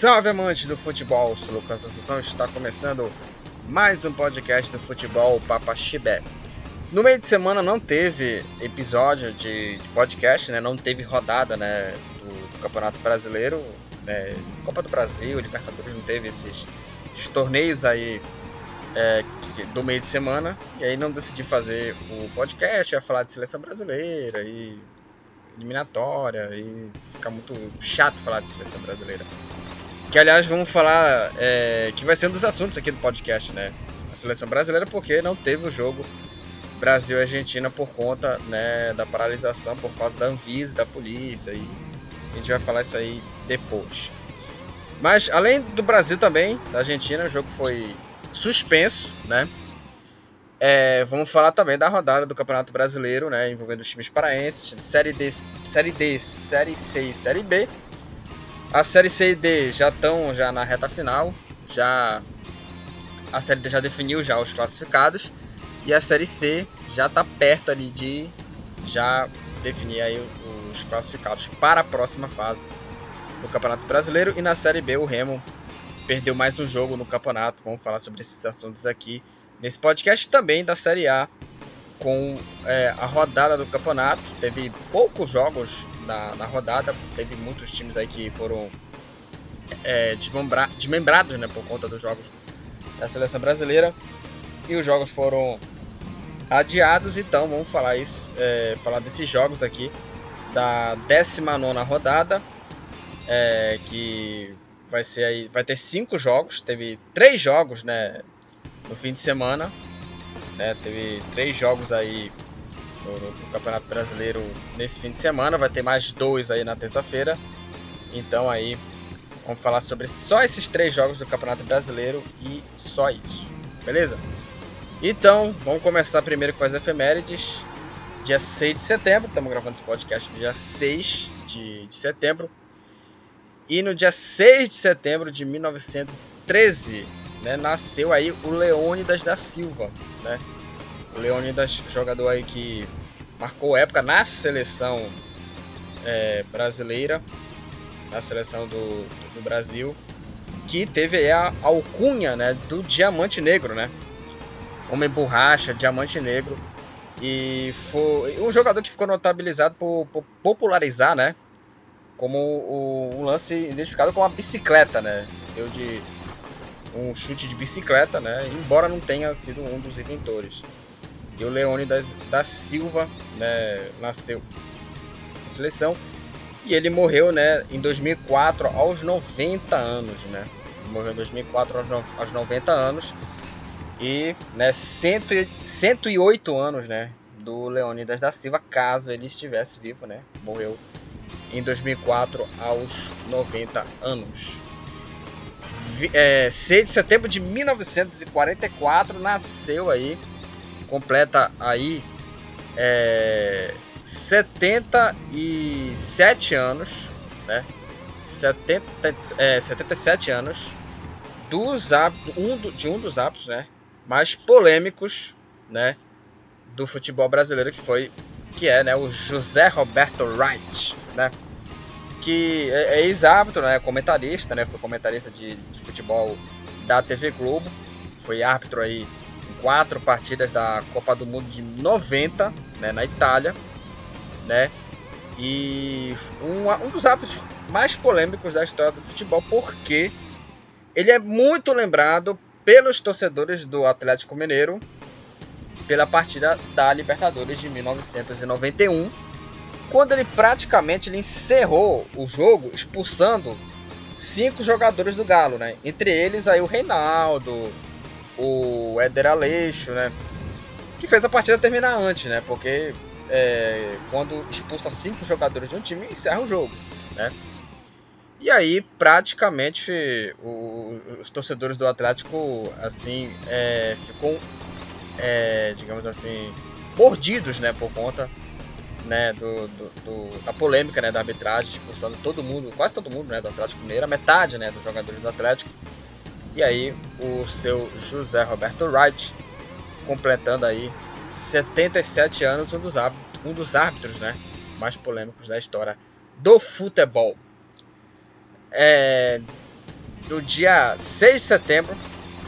Salve amantes do futebol, sou Lucas Assunção está começando mais um podcast do futebol Papa Chibé. No meio de semana não teve episódio de, de podcast, né? não teve rodada né, do, do Campeonato Brasileiro, né? Copa do Brasil, Libertadores, não teve esses, esses torneios aí é, do meio de semana. E aí não decidi fazer o podcast, ia falar de seleção brasileira e eliminatória e fica muito chato falar de seleção brasileira. Que aliás vamos falar é, que vai ser um dos assuntos aqui do podcast, né? A seleção brasileira porque não teve o jogo Brasil Argentina por conta né, da paralisação por causa da Anvisa, da polícia e a gente vai falar isso aí depois. Mas além do Brasil também, da Argentina, o jogo foi suspenso, né? É, vamos falar também da rodada do Campeonato Brasileiro, né, envolvendo os times paraenses, Série D, Série D, Série C e Série B. A série C e D já estão já na reta final, já a série D já definiu já os classificados e a série C já está perto ali de já definir aí os classificados para a próxima fase do Campeonato Brasileiro e na série B o Remo perdeu mais um jogo no campeonato. Vamos falar sobre esses assuntos aqui nesse podcast também da série A com é, a rodada do campeonato. Teve poucos jogos na, na rodada, teve muitos times aí que foram é, desmembra desmembrados né, por conta dos jogos da seleção brasileira e os jogos foram adiados. Então vamos falar isso, é, falar desses jogos aqui da 19 rodada, é, que vai ser aí, vai ter cinco jogos. Teve três jogos, né, no fim de semana. Né? Teve três jogos aí no, no, Campeonato Brasileiro nesse fim de semana. Vai ter mais dois aí na terça-feira. Então aí vamos falar sobre só esses três jogos do Campeonato Brasileiro e só isso. Beleza? Então, vamos começar primeiro com as efemérides. Dia 6 de setembro, estamos gravando esse podcast no dia 6 de, de setembro. E no dia 6 de setembro de 1913, né, nasceu aí o Leônidas da Silva, né? O Leônidas, jogador aí que marcou época na seleção é, brasileira, na seleção do, do, Brasil, que teve a alcunha, né, do Diamante Negro, né? Homem borracha, Diamante Negro, e foi um jogador que ficou notabilizado por, por popularizar, né? Como o, um lance identificado com uma bicicleta, né? Deu de um chute de bicicleta, né? Embora não tenha sido um dos inventores. E o Leônidas da Silva, né, nasceu na seleção e ele morreu, né, em 2004 aos 90 anos, né? morreu em 2004 aos, no, aos 90 anos e, né, 100, 108 anos, né, do Leônidas da Silva, caso ele estivesse vivo, né? Morreu em 2004 aos 90 anos é, 6 de setembro de 1944 nasceu aí, completa aí é, 77 anos, né? 70, é, 77 anos dos um, de um dos hábitos, né, mais polêmicos, né, do futebol brasileiro que foi que é, né, o José Roberto Wright, né? Que é, é ex-árbitro, né? Comentarista, né? Foi comentarista de, de, futebol da TV Globo. Foi árbitro aí em quatro partidas da Copa do Mundo de 90, né? Na Itália, né? E um, um dos árbitros mais polêmicos da história do futebol, porque ele é muito lembrado pelos torcedores do Atlético Mineiro pela partida da Libertadores de 1991 quando ele praticamente ele encerrou o jogo expulsando cinco jogadores do Galo, né? Entre eles aí o Reinaldo, o Éder Aleixo, né? Que fez a partida terminar antes, né? Porque é, quando expulsa cinco jogadores de um time, encerra o jogo, né? E aí, praticamente, o, os torcedores do Atlético, assim, é, ficam, é, digamos assim, mordidos, né? Por conta né, do, do, do, da polêmica né, da arbitragem, expulsando todo mundo, quase todo mundo né, do Atlético Mineiro, a metade né, dos jogadores do Atlético. E aí o seu José Roberto Wright, completando aí 77 anos, um dos, um dos árbitros né, mais polêmicos da história do futebol. É, no dia 6 de setembro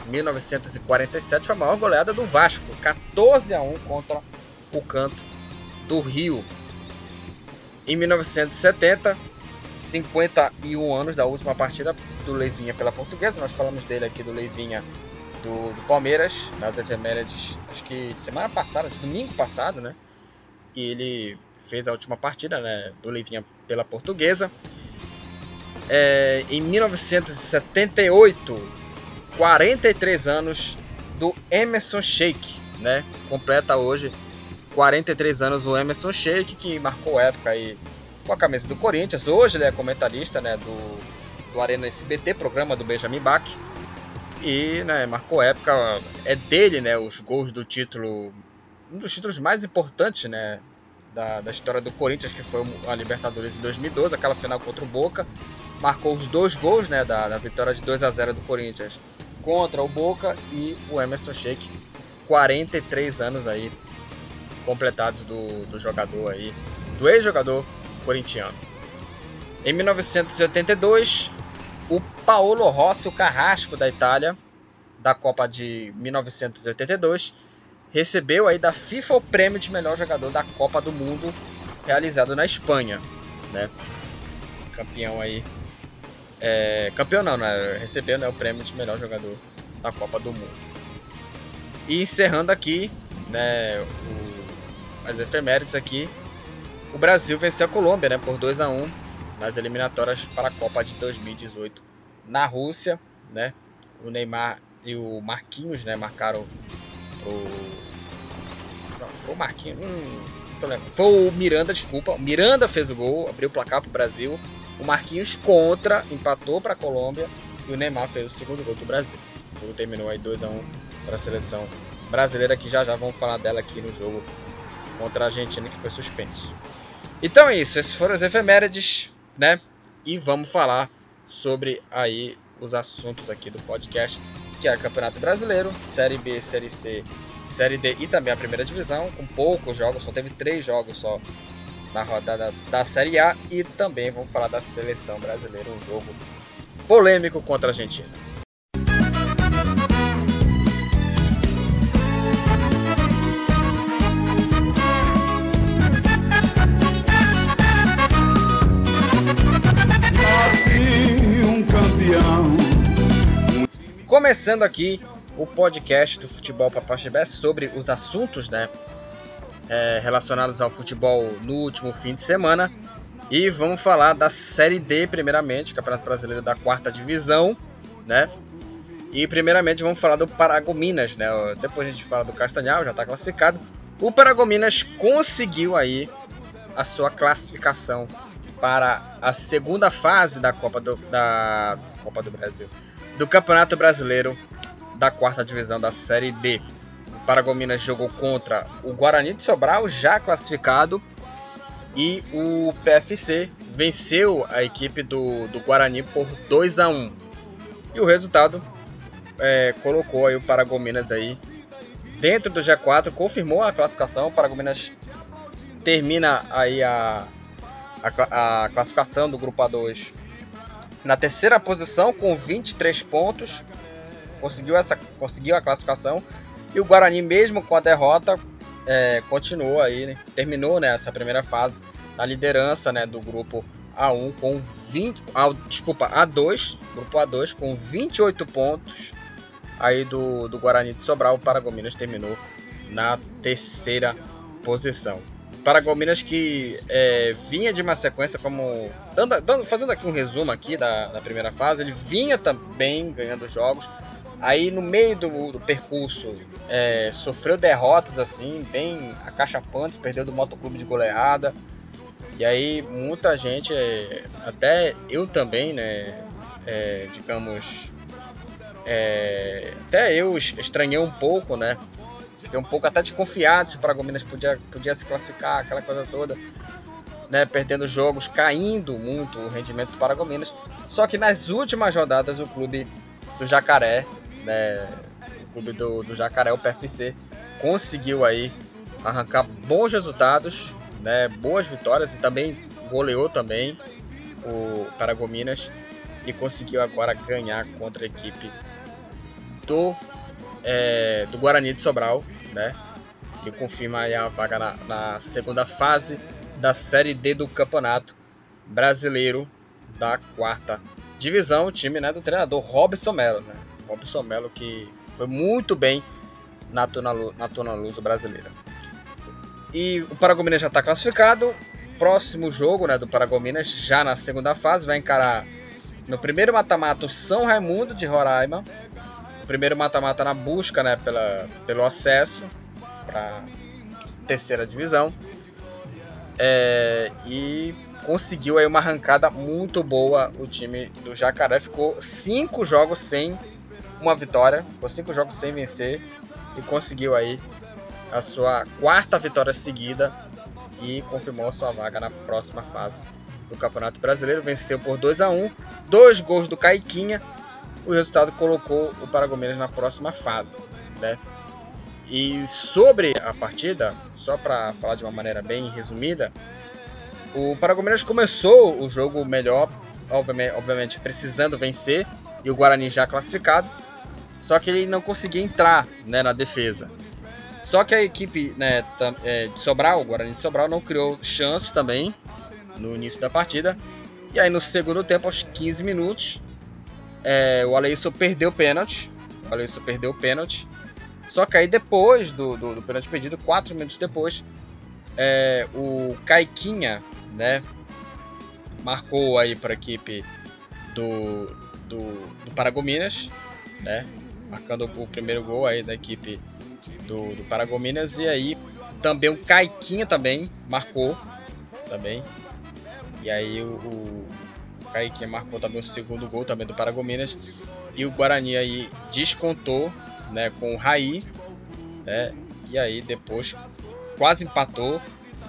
de 1947, foi a maior goleada do Vasco, 14 a 1 contra o Canto do Rio. Em 1970, 51 anos da última partida do Leivinha pela Portuguesa, nós falamos dele aqui do Leivinha do, do Palmeiras, nas efemérides, acho que semana passada, domingo passado, né? E ele fez a última partida né, do Leivinha pela Portuguesa. É, em 1978, 43 anos do Emerson Sheik, né? Completa hoje 43 anos o Emerson Sheik, que marcou época aí com a camisa do Corinthians. Hoje ele é comentarista né, do, do Arena SBT, programa do Benjamin Bach. E né, marcou época, é dele né, os gols do título, um dos títulos mais importantes né, da, da história do Corinthians, que foi a Libertadores em 2012, aquela final contra o Boca. Marcou os dois gols né, da, da vitória de 2 a 0 do Corinthians contra o Boca e o Emerson Sheik, 43 anos aí completados do, do jogador aí, do ex-jogador corintiano. Em 1982, o Paolo Rossi, o carrasco da Itália, da Copa de 1982, recebeu aí da FIFA o prêmio de melhor jogador da Copa do Mundo realizado na Espanha, né? Campeão aí, é, campeão não, né? recebeu né, o prêmio de melhor jogador da Copa do Mundo. E encerrando aqui, né, o, as efemérides aqui, o Brasil venceu a Colômbia, né, por 2 a 1 nas eliminatórias para a Copa de 2018 na Rússia, né? O Neymar e o Marquinhos, né, marcaram pro não, foi o Marquinhos, hum, Foi o Miranda, desculpa. O Miranda fez o gol, abriu o placar para o Brasil. O Marquinhos contra, empatou para a Colômbia e o Neymar fez o segundo gol do Brasil. O jogo terminou aí 2 a 1 para a seleção brasileira que já já vamos falar dela aqui no jogo contra a Argentina que foi suspenso. Então é isso, esses foram as efemérides né? E vamos falar sobre aí os assuntos aqui do podcast, que é Campeonato Brasileiro, Série B, Série C, Série D e também a primeira divisão, com poucos jogos, só teve três jogos só na rodada da Série A e também vamos falar da seleção brasileira, um jogo polêmico contra a Argentina. Começando aqui o podcast do Futebol Papaxibé sobre os assuntos né, é, relacionados ao futebol no último fim de semana. E vamos falar da Série D, primeiramente, Campeonato Brasileiro da Quarta Divisão, né? E primeiramente vamos falar do Paragominas, né? Depois a gente fala do Castanhal, já está classificado. O Paragominas conseguiu aí a sua classificação para a segunda fase da Copa do, da Copa do Brasil do Campeonato Brasileiro da quarta divisão da Série D. O Paragominas jogou contra o Guarani de Sobral, já classificado, e o PFC venceu a equipe do, do Guarani por 2 a 1 E o resultado é, colocou aí o Paragominas aí dentro do G4, confirmou a classificação. O Paragominas termina aí a, a, a classificação do grupo A2 na terceira posição com 23 pontos. Conseguiu, essa, conseguiu a classificação. E o Guarani, mesmo com a derrota, é, continuou aí, né? terminou né, primeira fase na liderança né, do grupo A1 com 20. Ah, desculpa, A2, grupo A2 com 28 pontos. Aí do, do Guarani de Sobral, o Paragominas terminou na terceira posição. Paragominas que é, vinha de uma sequência como. Dando, dando, fazendo aqui um resumo aqui da, da, primeira fase, ele vinha também ganhando jogos. Aí no meio do, do percurso é, sofreu derrotas assim, bem acachapantes, perdeu do motoclube de goleada. E aí muita gente, é, até eu também, né? É, digamos. É, até eu estranhei um pouco, né? Fiquei um pouco até desconfiado se o Paragominas podia, podia se classificar, aquela coisa toda. Né, perdendo jogos, caindo muito o rendimento do Paragominas. Só que nas últimas rodadas o clube do Jacaré, né, o clube do, do Jacaré, o PFC, conseguiu aí arrancar bons resultados, né, boas vitórias e também goleou também o Paragominas e conseguiu agora ganhar contra a equipe do, é, do Guarani de Sobral, né? E confirma aí a vaga na, na segunda fase da Série D do Campeonato Brasileiro da quarta divisão, o time né, do treinador Robson Melo, né? Robson Melo que foi muito bem na Tona, na Luso brasileira. E o Paragominas já está classificado. Próximo jogo né, do Paragominas, já na segunda fase, vai encarar no primeiro mata-mata São Raimundo de Roraima. Primeiro mata-mata na busca né, pela, pelo acesso para terceira divisão. É, e conseguiu aí uma arrancada muito boa o time do Jacaré. Ficou cinco jogos sem uma vitória, ficou cinco jogos sem vencer e conseguiu aí a sua quarta vitória seguida e confirmou sua vaga na próxima fase do Campeonato Brasileiro. Venceu por 2 a 1 dois gols do Caiquinha. O resultado colocou o Paragominas na próxima fase. Né? E sobre a partida, só para falar de uma maneira bem resumida, o Paragominas começou o jogo melhor, obviamente, precisando vencer, e o Guarani já classificado. Só que ele não conseguia entrar né, na defesa. Só que a equipe né, é, de Sobral, o Guarani de Sobral, não criou chances também no início da partida. E aí no segundo tempo, aos 15 minutos, é, o Aleison perdeu o pênalti. O Aleison perdeu o pênalti. Só que aí depois do, do, do pênalti perdido, 4 minutos depois, é, o Caiquinha né, marcou aí para a equipe do, do, do Paragominas, né, marcando o primeiro gol aí da equipe do, do Paragominas. E aí também o Caiquinha também marcou também. E aí o, o Caiquinha marcou também o segundo gol também do Paragominas. E o Guarani aí descontou né, com o Raí. Né, e aí depois quase empatou.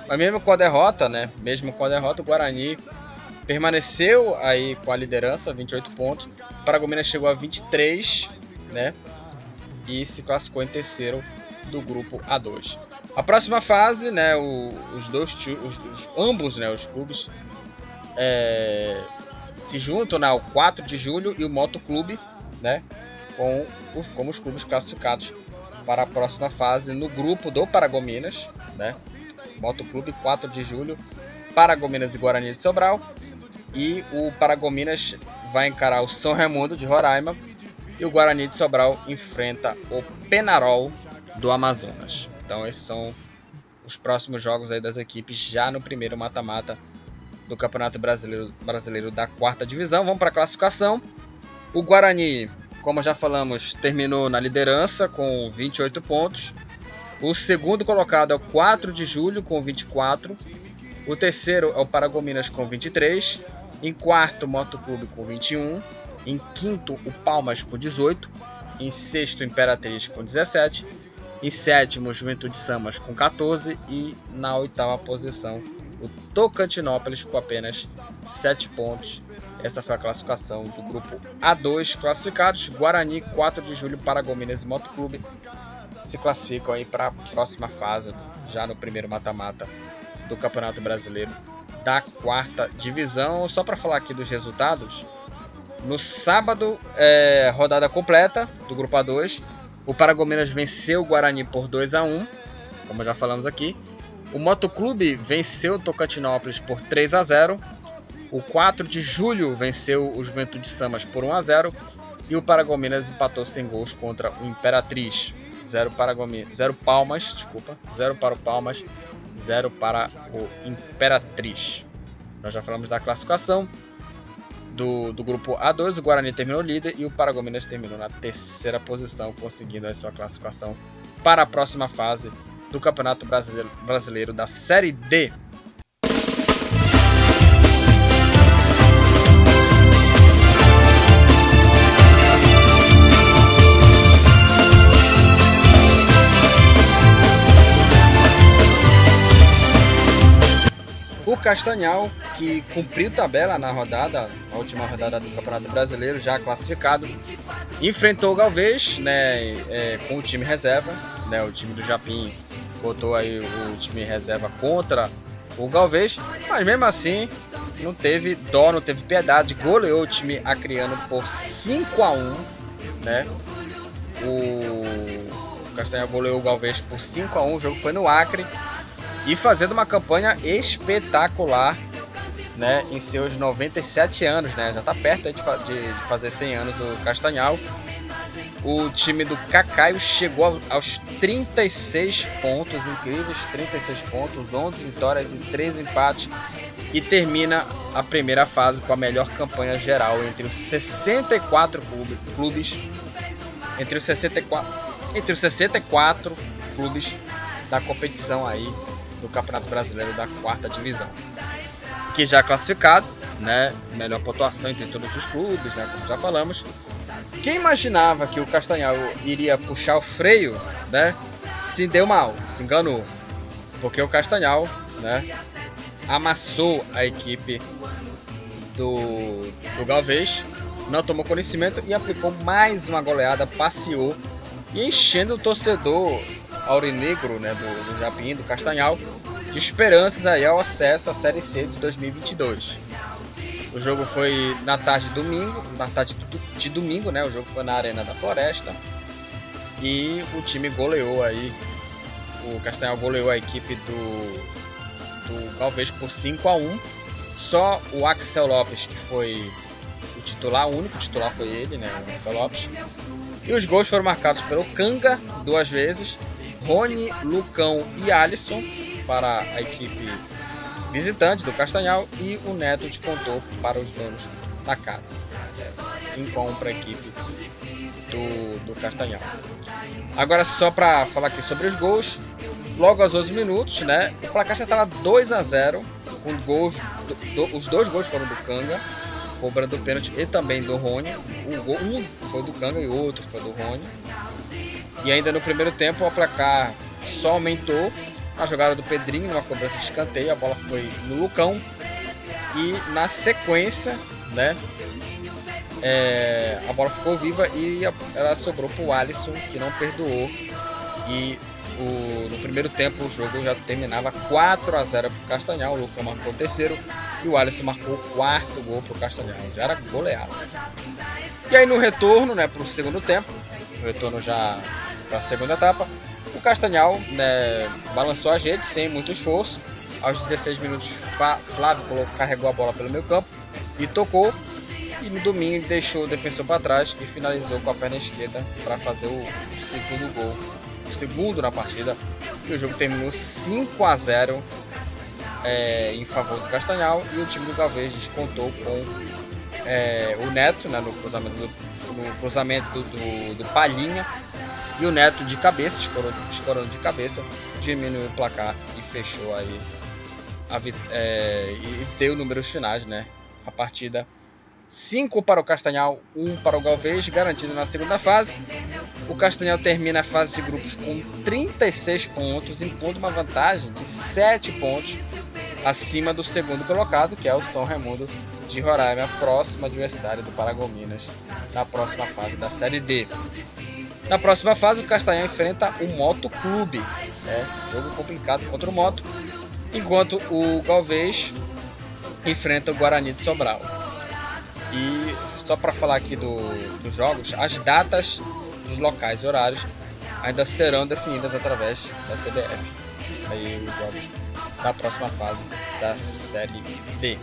Mas mesmo com a derrota, né? Mesmo com a derrota, o Guarani permaneceu aí com a liderança, 28 pontos. O Paragominas chegou a 23 né? E se classificou em terceiro do grupo A2. A próxima fase, né? O, os dois, os, os, ambos, né? Os clubes é, se juntam, né? O 4 de julho e o Moto Clube, né? Com os, como os clubes classificados para a próxima fase no grupo do Paragominas, né? Moto Clube 4 de julho, Paragominas e Guarani de Sobral. E o Paragominas vai encarar o São Raimundo de Roraima e o Guarani de Sobral enfrenta o Penarol do Amazonas. Então esses são os próximos jogos aí das equipes já no primeiro mata-mata do Campeonato Brasileiro, Brasileiro da quarta divisão. Vamos para a classificação. O Guarani, como já falamos, terminou na liderança com 28 pontos. O segundo colocado é o 4 de julho com 24. O terceiro é o Paragominas com 23. Em quarto, Motoclube com 21. Em quinto, o Palmas com 18. Em sexto, Imperatriz com 17. Em sétimo, Juventude Samas com 14. E na oitava posição, o Tocantinópolis com apenas 7 pontos. Essa foi a classificação do grupo A2 classificados. Guarani, 4 de julho, Paragominas e Motoclube se classificam aí para a próxima fase, já no primeiro mata-mata do Campeonato Brasileiro da quarta divisão. Só para falar aqui dos resultados, no sábado, é, rodada completa do Grupo A2. O Paragominas venceu o Guarani por 2 a 1 como já falamos aqui. O Motoclube venceu o Tocantinópolis por 3 a 0 O 4 de julho venceu o Juventude Samas por 1 a 0 E o Paragominas empatou sem gols contra o Imperatriz. 0 para zero Palmas, desculpa. 0 para o Palmas, 0 para o Imperatriz. Nós já falamos da classificação do, do grupo A2, o Guarani terminou líder e o Paragominas terminou na terceira posição, conseguindo a sua classificação para a próxima fase do Campeonato Brasileiro, da Série D O Castanhal, que cumpriu tabela na rodada, a última rodada do Campeonato Brasileiro, já classificado, enfrentou o Galvez né, é, com o time reserva. Né, o time do Japim botou aí o time reserva contra o Galvez, mas mesmo assim não teve dó, não teve piedade, goleou o time acriano por 5 a 1 né? O Castanhal goleou o Galvez por 5 a 1 o jogo foi no Acre e fazendo uma campanha espetacular né, em seus 97 anos, né? Já está perto de, de, fazer 100 anos o Castanhal. O time do Cacaio chegou aos 36 pontos, incríveis 36 pontos, 11 vitórias e 13 empates e termina a primeira fase com a melhor campanha geral entre os 64 clubes entre os 64 entre os 64 clubes da competição aí do Campeonato Brasileiro da quarta divisão que já classificado, né? Melhor pontuação entre todos os clubes, né? Como já falamos. Quem imaginava que o Castanhal iria puxar o freio, né? Se deu mal, se enganou. Porque o Castanhal, né? Amassou a equipe do, do Galvez, não tomou conhecimento e aplicou mais uma goleada, passeou e enchendo o torcedor aurinegro, né? Do, do Japim, do Castanhal, de esperanças aí ao acesso à Série C de 2022. O jogo foi na tarde de domingo, na tarde de domingo, né? O jogo foi na Arena da Floresta e o time goleou aí, o Castanhal goleou a equipe do, do Galvez por 5 a 1. Só o Axel Lopes que foi o titular, o único titular foi ele, né? O Axel Lopes. E os gols foram marcados pelo Kanga duas vezes, Rony, Lucão e Alisson para a equipe visitante do Castanhal e o Neto descontou para os donos da casa. 5 a 1 para a equipe do, do Castanhal. Agora só para falar aqui sobre os gols, logo aos 11 minutos, né? O placar já estava 2 a 0 com gols, do, do, os dois gols foram do Canga, cobrando o pênalti e também do Rony. Um, gol, um foi do Canga e outro foi do Rony. E ainda no primeiro tempo o placar só aumentou a jogada do Pedrinho, numa cobrança de escanteio, a bola foi no Lucão. E na sequência, né? É, a bola ficou viva e ela sobrou para o Alisson, que não perdoou. E o, no primeiro tempo o jogo já terminava 4 a 0 para o Castanhal. O Lucão marcou o terceiro e o Alisson marcou o quarto gol para o Castanhal. Já era goleado. E aí no retorno, né, para o segundo tempo, o retorno já para a segunda etapa, Castanhal né, balançou a gente sem muito esforço. Aos 16 minutos, Flávio carregou a bola pelo meio campo e tocou. E no domingo deixou o defensor para trás e finalizou com a perna esquerda para fazer o segundo gol, o segundo na partida. E o jogo terminou 5 a 0 é, em favor do Castanhal e o time do Galvez descontou com é, o Neto né, no cruzamento do, no cruzamento do, do, Palhinha e o Neto de cabeça, escorando de cabeça, diminuiu o placar e fechou aí a, é, e deu números finais, né? A partida 5 para o Castanhal, 1 um para o Galvez, garantido na segunda fase. O Castanhal termina a fase de grupos com 36 pontos, impondo uma vantagem de 7 pontos acima do segundo colocado, que é o São Raimundo de Roraima, próximo adversário do Paragominas na próxima fase da Série D. Na próxima fase, o Castanhal enfrenta o Moto Clube, né? jogo complicado contra o Moto, enquanto o Galvez enfrenta o Guarani de Sobral. E só para falar aqui do, dos jogos, as datas dos locais e horários ainda serão definidas através da CBF. Aí os jogos da próxima fase da Série D.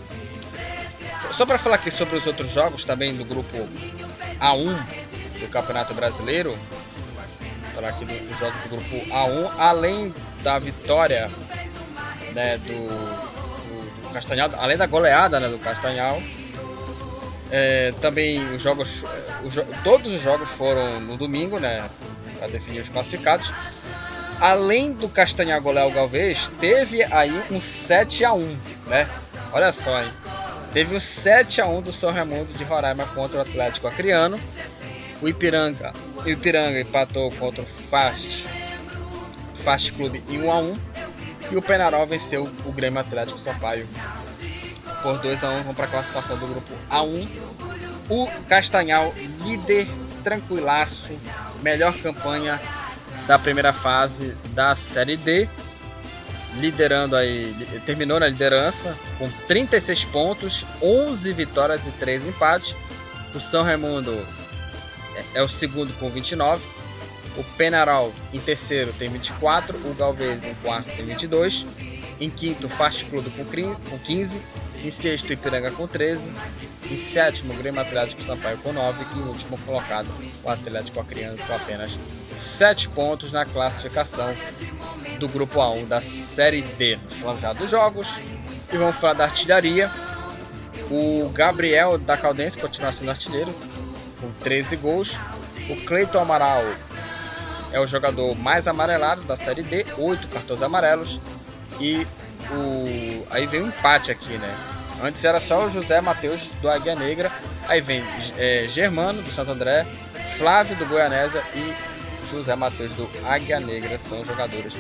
Só para falar aqui sobre os outros jogos também do grupo A1 do Campeonato Brasileiro, falar aqui dos do jogos do grupo A1, além da vitória né, do, do, do Castanhal, além da goleada né, do Castanhal, é, também os jogos, os, todos os jogos foram no domingo, né, para definir os classificados. Além do Castanhal golear o Galvez, teve aí um 7 a 1 né? Olha só, hein? Teve um 7 a 1 do São Raimundo de Roraima contra o Atlético Acreano. O Ipiranga, o Ipiranga empatou contra o Fast, Fast Clube em 1 a 1 e o Penarol venceu o Grêmio Atlético Sampaio por 2 a 1 vão para a classificação do grupo A1. O Castanhal, líder tranquilaço, melhor campanha da primeira fase da Série D. liderando aí, terminou na liderança com 36 pontos, 11 vitórias e 3 empates. O São Raimundo é, é o segundo com 29. O Penarol em terceiro tem 24, o Galvez em quarto tem 22, em quinto Fast Club com 15, em sexto Ipiranga com 13, em sétimo Grêmio Atlético Sampaio com 9 e em último colocado o Atlético Acreano com apenas 7 pontos na classificação do grupo A1 da Série D. Falamos já dos jogos e vamos falar da artilharia. O Gabriel da Caldense continua sendo artilheiro com 13 gols. O Cleiton Amaral é o jogador mais amarelado da Série D, 8 cartões amarelos. E o aí vem um empate aqui, né? Antes era só o José Matheus do Águia Negra. Aí vem é, Germano do Santo André, Flávio do Goianésia e José Matheus do Águia Negra são jogadores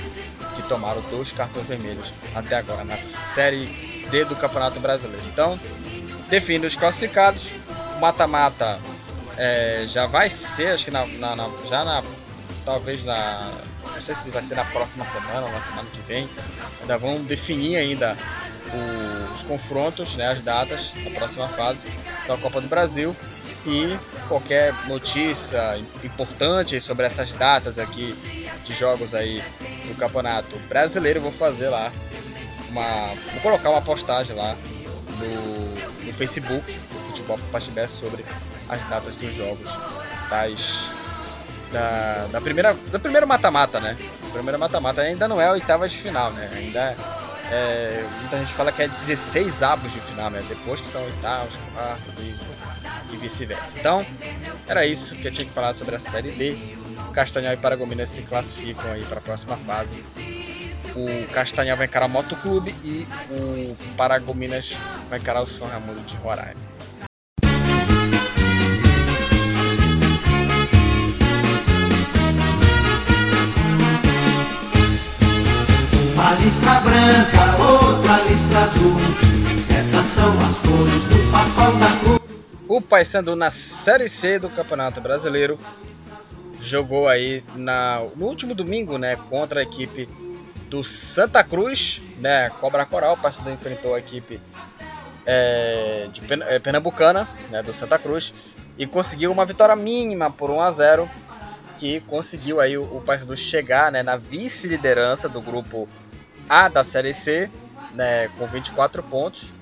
que tomaram dois cartões vermelhos até agora na Série D do Campeonato Brasileiro. Então, define os classificados. Mata-mata é, já vai ser, acho que na, na, na, já na. Talvez na. Não sei se vai ser na próxima semana ou na semana que vem. Ainda vão definir ainda os confrontos, né, as datas da próxima fase da Copa do Brasil e qualquer notícia importante sobre essas datas aqui de jogos aí do Campeonato Brasileiro, eu vou fazer lá uma, vou colocar uma postagem lá no, no Facebook do Futebol Pachibé sobre as datas dos jogos das da, da primeira mata-mata, né? A primeira mata-mata ainda não é a oitava de final, né? Ainda é muita gente fala que é 16 avos de final, né? Depois que são oitavos, quartos e, e vice-versa. Então, era isso que eu tinha que falar sobre a Série D. O Castanhal e Paragominas se classificam aí para a próxima fase. O Castanhal vai encarar o Motoclube e o Paragominas vai encarar o São Raimundo de Roraima. Listra branca, outra listra azul. Essas são as cores do papão da cruz. O Paysandu na Série C do Campeonato Brasileiro jogou aí na, no último domingo, né, contra a equipe do Santa Cruz, né, Cobra Coral. O Paysandu enfrentou a equipe é, de é, Pernambucana, né, do Santa Cruz, e conseguiu uma vitória mínima por 1 a 0 que conseguiu aí o, o Paysandu chegar né, na vice-liderança do grupo a da Série C, né, com 24 pontos,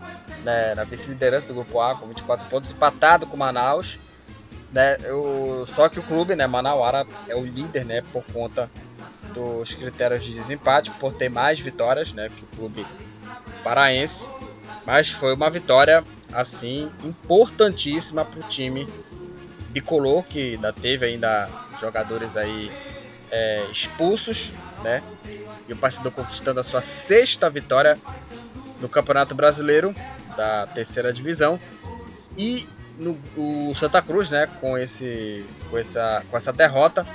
né, na vice-liderança do Grupo A, com 24 pontos, empatado com Manaus. Né, eu, só que o clube, né, Manauara, é o líder né, por conta dos critérios de desempate, por ter mais vitórias né, que o clube paraense. Mas foi uma vitória assim importantíssima para o time bicolor, que ainda teve ainda jogadores aí é, expulsos, né? E o Paysandu conquistando a sua sexta vitória no Campeonato Brasileiro da terceira divisão. E no, o Santa Cruz, né, com, esse, com, essa, com essa derrota,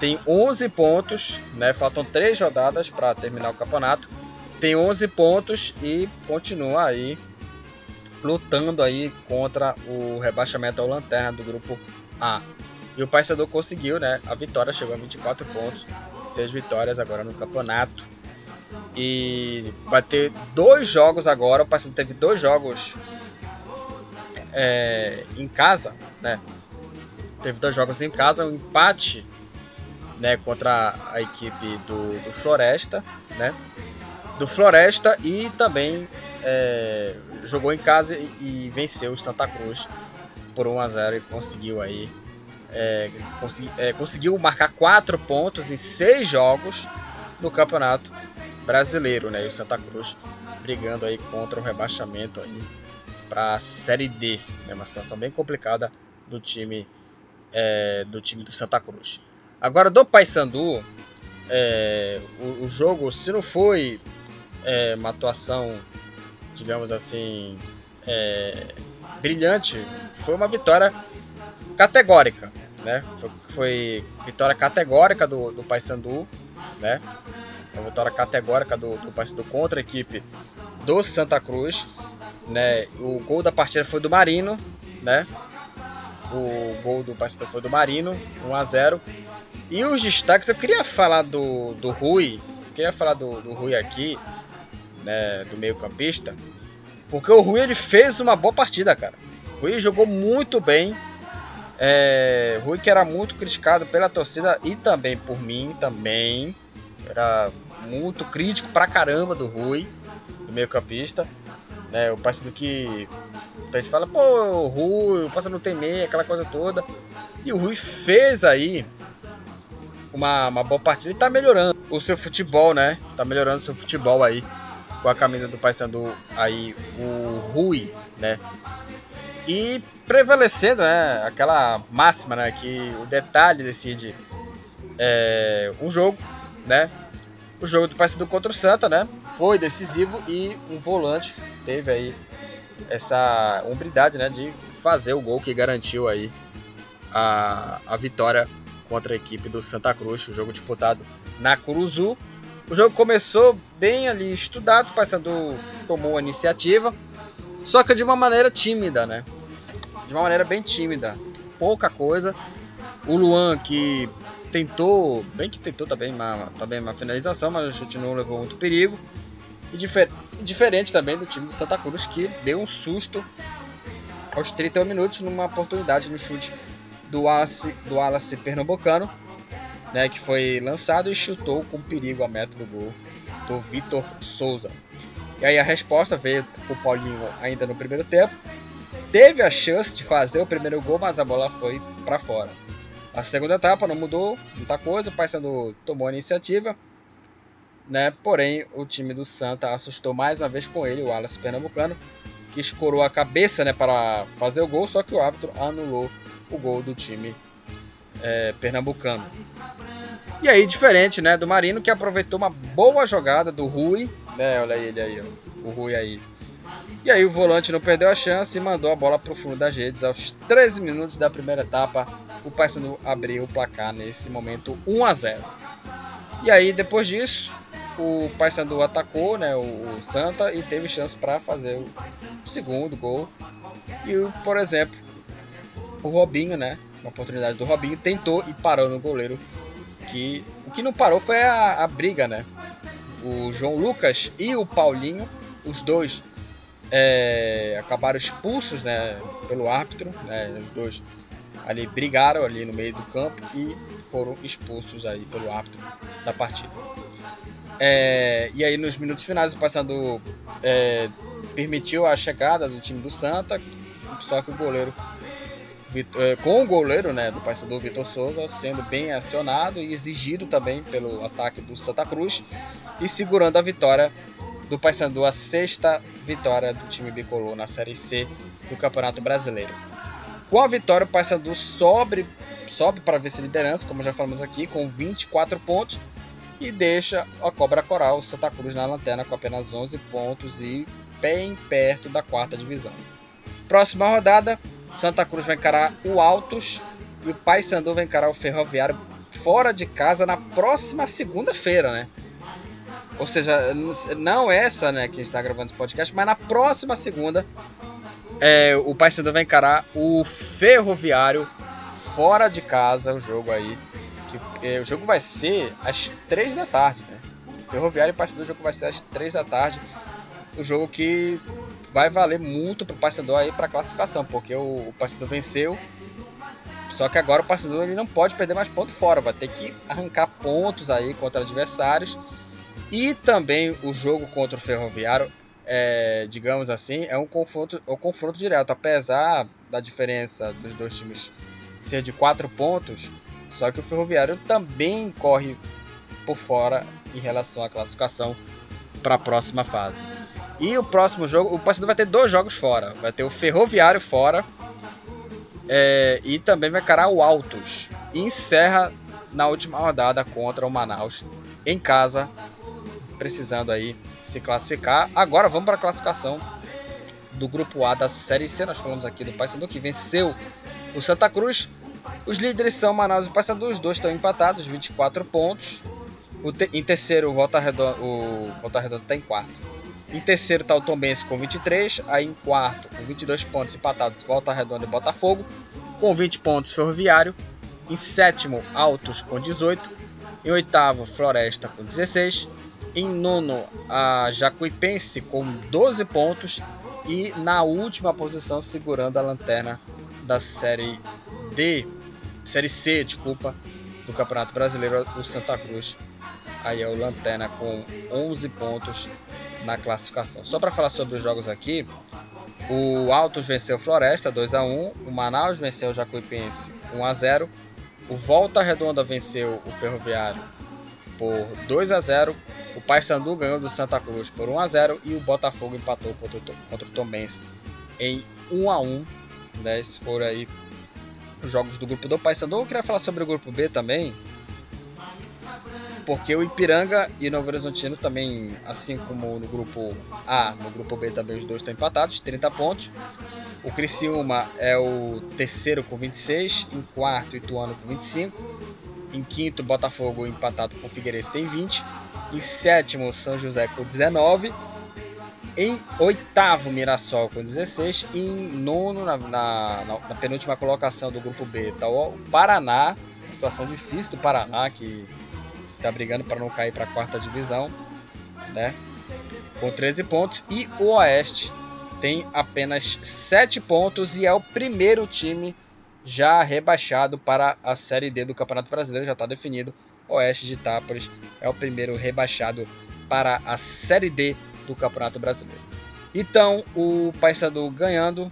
tem 11 pontos, né, faltam 3 rodadas para terminar o campeonato. Tem 11 pontos e continua aí lutando aí contra o rebaixamento ao lanterna do grupo A. E o Paysandu conseguiu, né? A vitória chegou a 24 pontos, seis vitórias agora no campeonato. E vai ter dois jogos agora. O Paysandu teve dois jogos é, em casa, né? Teve dois jogos em casa, um empate, né, contra a equipe do, do Floresta, né? Do Floresta e também é, jogou em casa e, e venceu o Santa Cruz por 1 a 0 e conseguiu aí é, consegui, é, conseguiu marcar quatro pontos em seis jogos no Campeonato Brasileiro, né? E o Santa Cruz brigando aí contra o rebaixamento aí para a Série D, né? Uma situação bem complicada do time é, do time do Santa Cruz. Agora do Paysandu, é, o, o, jogo, se não foi é, uma atuação, digamos assim, é, brilhante, foi uma vitória categórica, né? Foi, foi vitória categórica do, do Paysandu, né? Uma vitória categórica do, do Paysandu contra a equipe do Santa Cruz, né? O gol da partida foi do Marino, né? O gol do Paysandu foi do Marino, 1 a 0. E os destaques, eu queria falar do, do Rui, queria falar do, do Rui aqui, né, do meio campista, porque o Rui ele fez uma boa partida, cara. O Rui jogou muito bem. É, Rui que era muito criticado pela torcida e também por mim também. Era muito crítico pra caramba do Rui, do meio campista. Né, o parceiro que a gente fala, pô, o Rui, o parceiro não tem meia, aquela coisa toda. E o Rui fez aí uma, uma boa partida e tá melhorando o seu futebol, né? Tá melhorando o seu futebol aí com a camisa do Paysandu aí o Rui, né? E prevalecendo, né, aquela máxima, né, que o detalhe decide é, um jogo, né? O jogo do Paysandu contra o Santa, né? Foi decisivo e um volante teve aí essa hombridade, né, de fazer o gol que garantiu aí a, a vitória contra a equipe do Santa Cruz, o jogo disputado na Curuzu. O jogo começou bem ali estudado, o Paysandu tomou a iniciativa, só que de uma maneira tímida, né? De uma maneira bem tímida, pouca coisa. O Luan que tentou, bem que tentou também uma, também uma finalização, mas o chute não levou muito perigo. E difer diferente também do time do Santa Cruz que deu um susto aos 31 minutos numa oportunidade no chute do Wallace, do Wallace Pernambucano né, que foi lançado e chutou com perigo a meta do gol do Vitor Souza. E aí a resposta veio com o Paulinho ainda no primeiro tempo. Teve a chance de fazer o primeiro gol, mas a bola foi para fora. A segunda etapa não mudou muita coisa, o Paysandu tomou a iniciativa, né? Porém, o time do Santa assustou mais uma vez com ele, o Wallace Pernambucano, que escorou a cabeça, né, para fazer o gol, só que o árbitro anulou o gol do time é, pernambucano. E aí, diferente né, do Marino, que aproveitou uma boa jogada do Rui. Né, olha ele aí, ó, o Rui aí. E aí o volante não perdeu a chance e mandou a bola para o fundo das redes. Aos 13 minutos da primeira etapa, o Paysandu abriu o placar nesse momento 1 a 0. E aí depois disso, o Paysandu atacou, né, o, Santa e teve chance para fazer o segundo gol. E por exemplo, o Robinho, né, uma oportunidade do Robinho, tentou e parou no goleiro. Que, o que não parou foi a, a briga, né? O João Lucas e o Paulinho, os dois é, acabaram expulsos né, pelo árbitro. Né, os dois ali brigaram ali no meio do campo e foram expulsos aí pelo árbitro da partida. É, e aí nos minutos finais o Paysandu é, permitiu a chegada do time do Santa, só que o goleiro é, com o goleiro né, do Paysandu, Vitor Souza, sendo bem acionado e exigido também pelo ataque do Santa Cruz e segurando a vitória do Paysandu, a sexta vitória do time bicolor na Série C do Campeonato Brasileiro. Com a vitória, o Paysandu sobe, sobe para vice-liderança, como já falamos aqui, com 24 pontos e deixa a Cobra Coral, o Santa Cruz, na lanterna com apenas 11 pontos e bem perto da quarta divisão. Próxima rodada, Santa Cruz vai encarar o Altos e o Paysandu vai encarar o Ferroviário fora de casa na próxima segunda-feira, né? Ou seja, não essa, né, que está gravando esse podcast, mas na próxima segunda é, o Paysandu vai encarar o Ferroviário fora de casa, o jogo aí. Que, é, o jogo vai ser às 3 da tarde, né? Ferroviário e Paysandu, o jogo vai ser às 3 da tarde. O jogo que vai valer muito pro Paysandu aí para classificação, porque o, o Paysandu venceu. Só que agora o Paysandu ele não pode perder mais ponto fora, vai ter que arrancar pontos aí contra adversários. E também o jogo contra o Ferroviário, é, digamos assim, é um confronto, é um confronto direto, apesar da diferença dos dois times ser de 4 pontos, só que o Ferroviário também corre por fora em relação à classificação para a próxima fase. E o próximo jogo, o Paysandu vai ter dois jogos fora. Vai ter o Ferroviário fora é, e também vai encarar o Altos. E encerra na última rodada contra o Manaus em casa, precisando aí se classificar. Agora vamos para a classificação do grupo A da Série C. Nós falamos aqui do Paysandu que venceu o Santa Cruz. Os líderes são Manaus e Paysandu, os dois estão empatados, 24 pontos. Te em terceiro, o Volta Redonda, o Volta Redonda está em quarto. Em terceiro está o Tombense com 23. Aí em quarto, com 22 pontos empatados, Volta Redonda e Botafogo. Com 20 pontos, Ferroviário. Em sétimo, Altos com 18. Em oitavo, Floresta com 16. Em nono, a Jacuipense com 12 pontos. E na última posição, segurando a lanterna da Série D, Série C, desculpa, do Campeonato Brasileiro, o Santa Cruz. Aí é o Lanterna com 11 pontos na classificação. Só para falar sobre os jogos aqui, o Altos venceu Floresta 2 a 1, o Manaus venceu o Jacuipense 1 a 0, o Volta Redonda venceu o Ferroviário por 2 a 0, o Paysandu ganhou do Santa Cruz por 1 a 0 e o Botafogo empatou contra o, contra o Tombense em 1 a 1. Né? Esses foram aí os jogos do grupo do Paysandu. Eu queria falar sobre o grupo B também, porque o Ipiranga e o Novo Horizontino também, assim como no grupo A, no grupo B também os dois estão empatados, 30 pontos. O Criciúma é o terceiro com 26, em quarto Ituano com 25, em quinto Botafogo empatado com o Figueirense tem 20, em sétimo São José com 19, em oitavo Mirassol com 16 e em nono na, na, na penúltima colocação do grupo B está o Paraná, situação difícil do Paraná que está brigando para não cair para a quarta divisão, né? Com 13 pontos. E o Oeste tem apenas 7 pontos e é o primeiro time já rebaixado para a Série D do Campeonato Brasileiro, já está definido. Oeste de Itápolis é o primeiro rebaixado para a Série D do Campeonato Brasileiro. Então, o Paysandu ganhando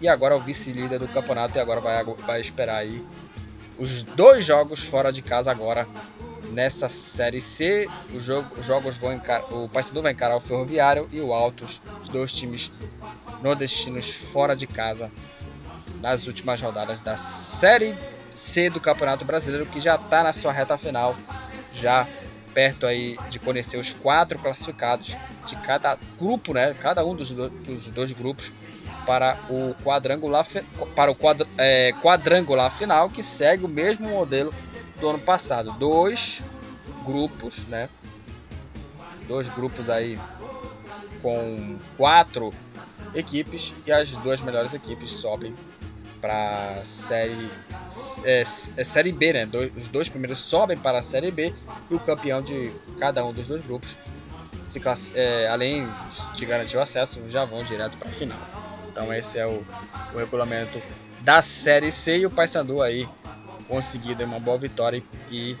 e agora é o vice-líder do campeonato e agora vai, vai esperar aí os dois jogos fora de casa agora nessa Série C. Os, jogo, os jogos vão o Paysandu vai encarar o Ferroviário e o Altos, os dois times nordestinos fora de casa nas últimas rodadas da Série C do Campeonato Brasileiro, que já está na sua reta final, já perto aí de conhecer os quatro classificados de cada grupo, né? Cada um dos, do, dos dois grupos para o quadrangular para o quadra, é, quadrangular final que segue o mesmo modelo do ano passado. Dois grupos, né? Dois grupos aí com quatro equipes e as duas melhores equipes sobem para série é, é, série B, né? os dois primeiros sobem para a série B e o campeão de cada um dos dois grupos, se, é, além de garantir o acesso, já vão direto para a final. Então esse é o, o regulamento da série C e o Paysandu aí conseguido uma boa vitória e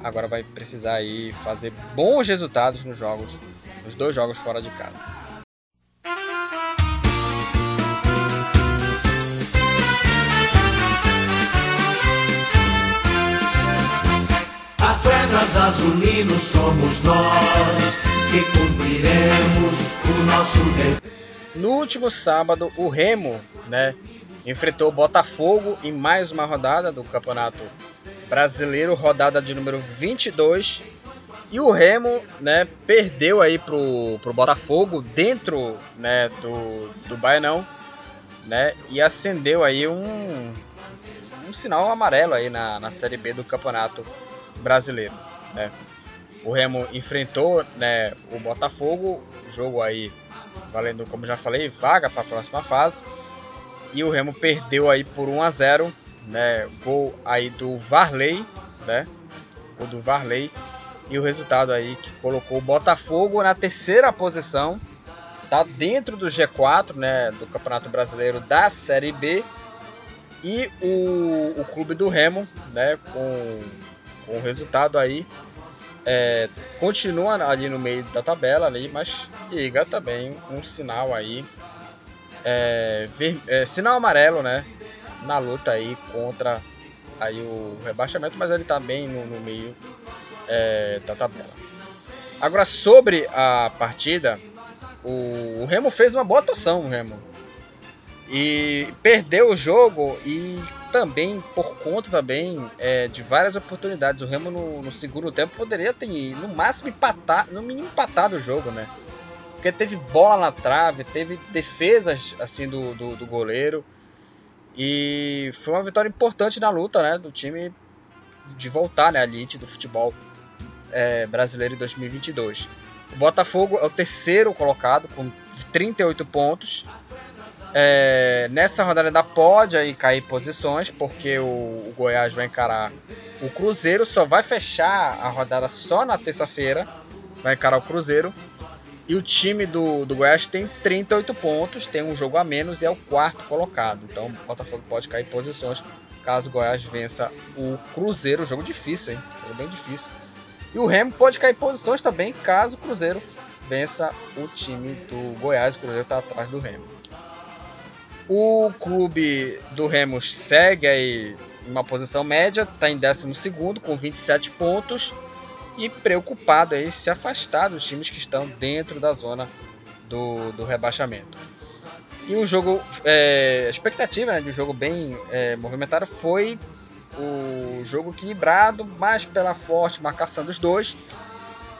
agora vai precisar aí fazer bons resultados nos jogos, nos dois jogos fora de casa. Azulinos somos nós que cumpriremos o nosso dever. No último sábado, o Remo, né, enfrentou o Botafogo em mais uma rodada do Campeonato Brasileiro, rodada de número 22. E o Remo, né, perdeu aí pro, pro Botafogo dentro, né, do, do Baianão, né, e acendeu aí um, um sinal amarelo aí na, na Série B do Campeonato Brasileiro, né. O Remo enfrentou, né, o Botafogo, jogo aí valendo, como já falei, vaga para a próxima fase. E o Remo perdeu aí por 1 a 0, né? Gol aí do Varley, né? O do Varley. E o resultado aí que colocou o Botafogo na terceira posição, tá dentro do G4, né, do Campeonato Brasileiro da Série B. E o, o clube do Remo, né, com, com o resultado aí, é, continua ali no meio da tabela, ali, mas liga também um sinal aí é, ver, é, sinal amarelo, né? Na luta aí contra aí o rebaixamento, mas ele tá bem no, no meio é, da tabela. Agora sobre a partida, o, o Remo fez uma boa atuação, o Remo. E perdeu o jogo e também por conta também é, de várias oportunidades. O Remo no, no, segundo tempo poderia ter no máximo empatado, no mínimo empatado o jogo, né? Porque teve bola na trave, teve defesas assim do, do, do goleiro. E foi uma vitória importante na luta né, do time de voltar né, à elite do futebol é, brasileiro em 2022. O Botafogo é o terceiro colocado com 38 pontos. É, nessa rodada ainda pode aí cair posições, porque o, o, Goiás vai encarar o Cruzeiro, só vai fechar a rodada só na terça-feira. vai encarar o Cruzeiro. E o time do, do Goiás tem 38 pontos, tem um jogo a menos e é o quarto colocado. Então o Botafogo pode cair posições caso o Goiás vença o Cruzeiro. Jogo difícil, hein? Jogo bem difícil. E o Remo pode cair posições também caso o Cruzeiro vença o time do Goiás. O Cruzeiro está atrás do Remo. O clube do Remo segue aí uma posição média, está em 12 com 27 pontos e preocupado aí se afastar dos times que estão dentro da zona do, do rebaixamento. E o jogo, é, a expectativa né, de um jogo bem é, movimentado foi o jogo equilibrado, mas pela forte marcação dos dois.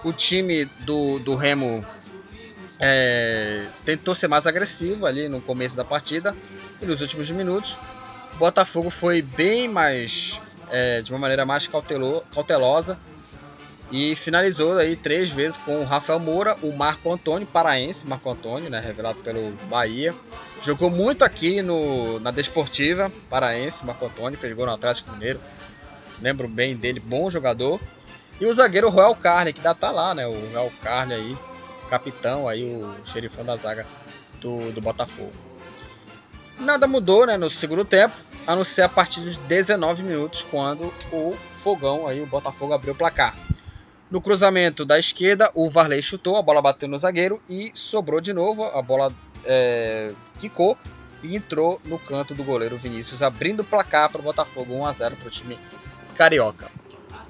O time do, do Remo é, tentou ser mais agressivo ali no começo da partida e nos últimos minutos. O Botafogo foi bem mais, é, de uma maneira mais cautelo, cautelosa e finalizou aí três vezes com o Rafael Moura, o Marco Antônio, paraense, Marco Antônio, né, revelado pelo Bahia. Jogou muito aqui no, na Desportiva, paraense, Marco Antônio, fez gol no Atlético Mineiro. Lembro bem dele, bom jogador. E o zagueiro Royal Carne, que ainda tá lá, né, o Royal Carne aí, capitão aí, o xerifão da zaga do, do Botafogo. Nada mudou, né, no segundo tempo, a não ser a partir dos 19 minutos, quando o Fogão aí, o Botafogo abriu o placar. No cruzamento da esquerda, o Varley chutou, a bola bateu no zagueiro e sobrou de novo. A bola é, quicou e entrou no canto do goleiro Vinícius, abrindo o placar para o Botafogo 1 a 0 para o time carioca.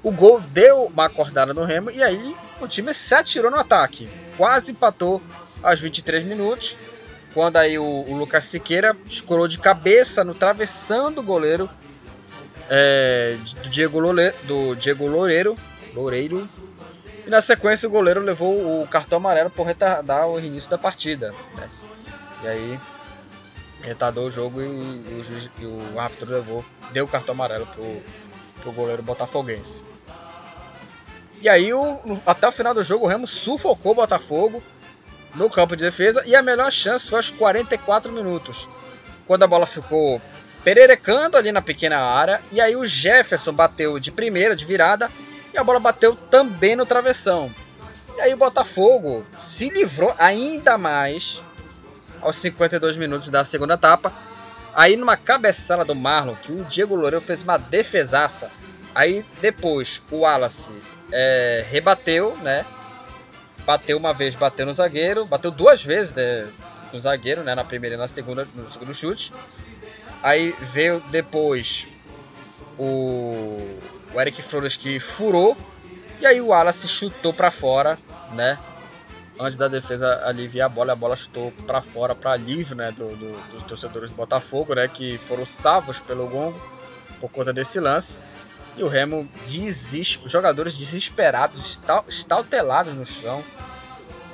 O gol deu uma acordada no Remo e aí o time se atirou no ataque. Quase empatou aos 23 minutos, quando aí o, o Lucas Siqueira escorou de cabeça no travessão do goleiro é, do Diego, Lole, do Diego Loureiro, Loureiro e na sequência o goleiro levou o cartão amarelo por retardar o início da partida. Né? E aí retardou o jogo e, e, o, árbitro levou, deu o cartão amarelo pro, pro goleiro botafoguense. E aí o, até o final do jogo o Remo sufocou o Botafogo no campo de defesa e a melhor chance foi aos 44 minutos. Quando a bola ficou pererecando ali na pequena área e aí o Jefferson bateu de primeira, de virada e a bola bateu também no travessão. E aí o Botafogo se livrou ainda mais aos 52 minutos da segunda etapa. Aí numa cabeçada do Marlon, que o Diego Loureiro fez uma defesaça. Aí depois o Wallace é, rebateu, né? Bateu uma vez, bateu no zagueiro. Bateu duas vezes né, no zagueiro, né? Na primeira e na segunda, no segundo chute. Aí veio depois o o Eric Flores que furou e aí o Wallace chutou para fora, né? Antes da defesa aliviar a bola, a bola chutou para fora, para alívio, né, do, do, dos torcedores do Botafogo, né, que foram salvos pelo gongo por conta desse lance. E o Remo, desesper... jogadores desesperados, estautelados no chão,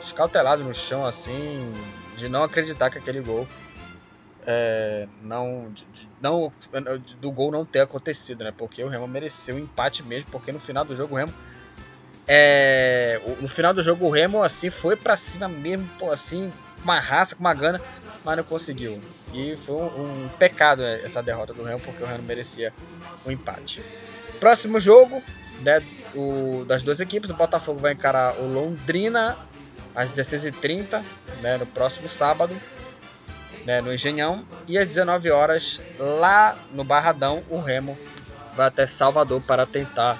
escautelados no chão, assim, de não acreditar que aquele gol é, não, não do gol não ter acontecido, né? Porque o Remo mereceu o um empate mesmo, porque no final do jogo o Remo é, no final do jogo o Remo assim foi para cima mesmo, assim, com uma raça, com uma gana, mas não conseguiu. E foi um, um pecado é, essa derrota do Remo, porque o Remo merecia o um empate. Próximo jogo né, o, das duas equipes, o Botafogo vai encarar o Londrina às 16h30, né, no próximo sábado né, no Engenhão. E às 19 horas, lá no Barradão, o Remo vai até Salvador para tentar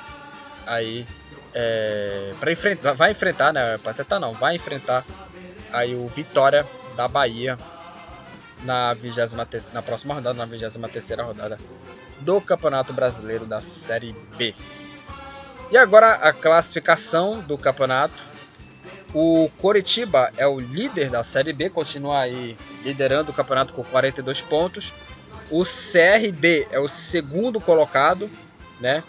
aí é, para enfrentar, vai enfrentar, né, para tentar não, vai enfrentar aí o Vitória da Bahia na 20 na próxima rodada, na 23 rodada do Campeonato Brasileiro da Série B. E agora a classificação do campeonato o Coritiba é o líder da Série B, continua aí liderando o campeonato com 42 pontos. O CRB é o segundo colocado, né?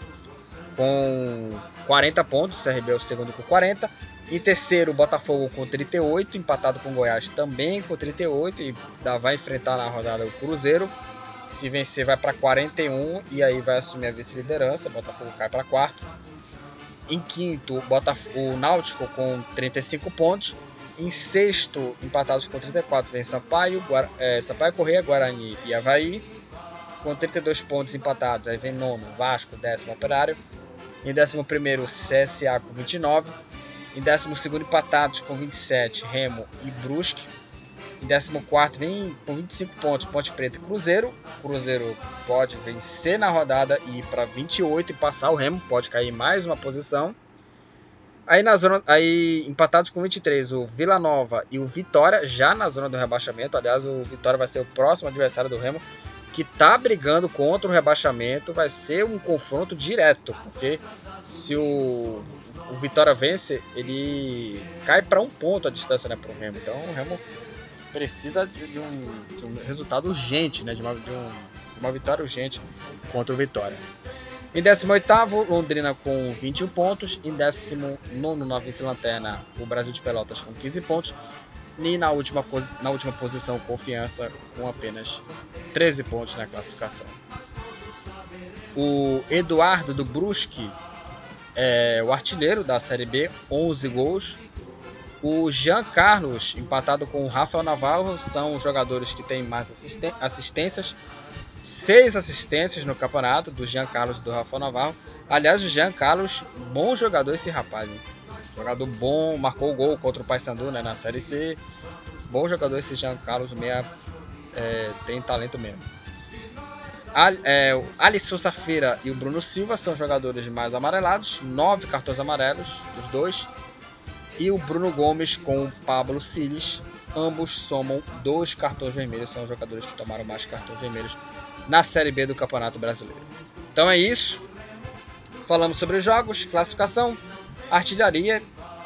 Com 40 pontos. O CRB é o segundo com 40. Em terceiro, o Botafogo com 38, empatado com o Goiás também com 38 e vai enfrentar na rodada o Cruzeiro. Se vencer, vai para 41 e aí vai assumir a vice-liderança. Botafogo cai para quarto. Em quinto, o Náutico com 35 pontos. Em sexto, empatados com 34, vem Sampaio, Guara, é, Sampaio Correia, Guarani e Havaí. Com 32 pontos empatados, aí vem nono, Vasco, décimo Operário. Em décimo primeiro, CSA com 29. Em 12 empatados com 27, Remo e Brusque. Em 14 vem com 25 pontos, Ponte Preta e Cruzeiro. Cruzeiro pode vencer na rodada e ir para 28 e passar o Remo, pode cair mais uma posição. Aí na zona, aí empatados com 23, o Vila Nova e o Vitória já na zona do rebaixamento. Aliás, o Vitória vai ser o próximo adversário do Remo que está brigando contra o rebaixamento. Vai ser um confronto direto, porque se o, o Vitória vence, ele cai para um ponto a distância né, para o Remo. Então o Remo precisa de, de, um, de um, resultado urgente, né, de, uma, de, um, de uma vitória urgente contra o Vitória. Em 18º, Londrina com 21 pontos. Em 19º, na vice-lanterna, o Brasil de Pelotas com 15 pontos. E na última, na última posição, Confiança com apenas 13 pontos na classificação. O Eduardo do Brusque é o artilheiro da Série B, 11 gols. O Jean Carlos, empatado com o Rafael Navarro, são os jogadores que têm mais assistências seis assistências no campeonato do Jean Carlos do Rafael Navarro. Aliás, o Jean Carlos, bom jogador esse rapaz, hein? Jogador bom, marcou o gol contra o Paysandu né, na Série C. Bom jogador esse Jean Carlos, meia, é, tem talento mesmo. Al, é, o Alisson Safira e o Bruno Silva são jogadores mais amarelados, nove cartões amarelos dos dois. E o Bruno Gomes com o Pablo Siles, ambos somam dois cartões vermelhos, são os jogadores que tomaram mais cartões vermelhos na Série B do Campeonato Brasileiro. Então é isso. Falamos sobre os jogos, classificação, artilharia,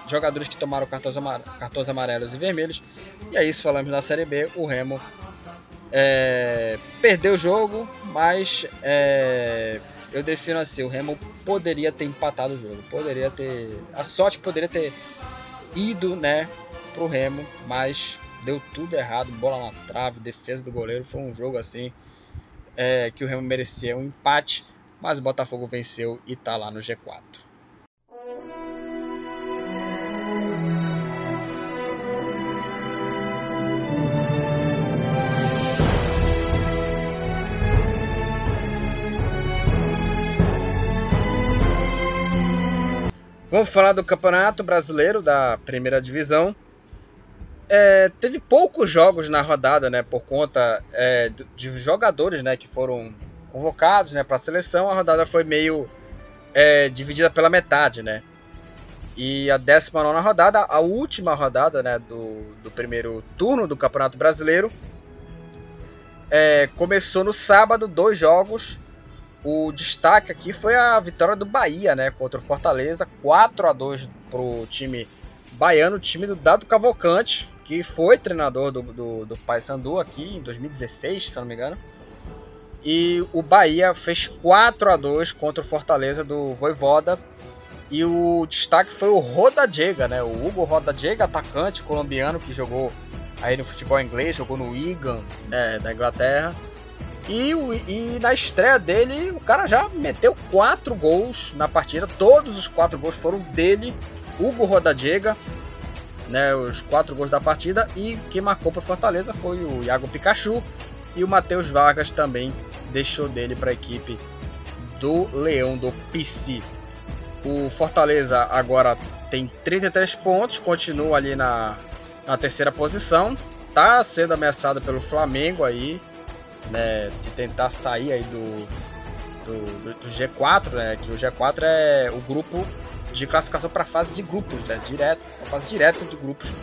jogadores que tomaram cartões, amar cartões amarelos e vermelhos. E é isso, falamos da Série B. O Remo é, perdeu o jogo, mas é, eu defino assim: o Remo poderia ter empatado o jogo, poderia ter. A sorte poderia ter ido né, pro Remo, mas deu tudo errado bola na trave, defesa do goleiro. Foi um jogo assim é, que o Remo merecia um empate, mas o Botafogo venceu e está lá no G4. Vamos falar do Campeonato Brasileiro da Primeira Divisão é, teve poucos jogos na rodada, né, por conta é, de jogadores, né, que foram convocados, né, para a seleção. A rodada foi meio é, dividida pela metade, né. E a 19 rodada, a última rodada, né, do, do primeiro turno do Campeonato Brasileiro, é, começou no sábado, dois jogos. O destaque aqui foi a vitória do Bahia, né, contra o Fortaleza, 4 a 2 pro time baiano, time do Dado Cavalcante, que foi treinador do, do, do Paysandu aqui em 2016, se não me engano. E o Bahia fez 4 a 2 contra o Fortaleza do Voivoda. E o destaque foi o Rodadega, né? O Hugo Rodadega, atacante colombiano que jogou aí no futebol inglês, jogou no Wigan né, da Inglaterra. E, e, na estreia dele, o cara já meteu quatro gols na partida. Todos os quatro gols foram dele, Hugo Rodadega né, os quatro gols da partida e quem marcou para Fortaleza foi o Iago Pikachu e o Matheus Vargas também deixou dele para a equipe do Leão do PC. O Fortaleza agora tem 33 pontos, continua ali na, na terceira posição, está sendo ameaçado pelo Flamengo aí, né, de tentar sair aí do, do, do G4, né, que o G4 é o grupo de classificação para a fase de grupos, né? Direto, a fase direta de grupos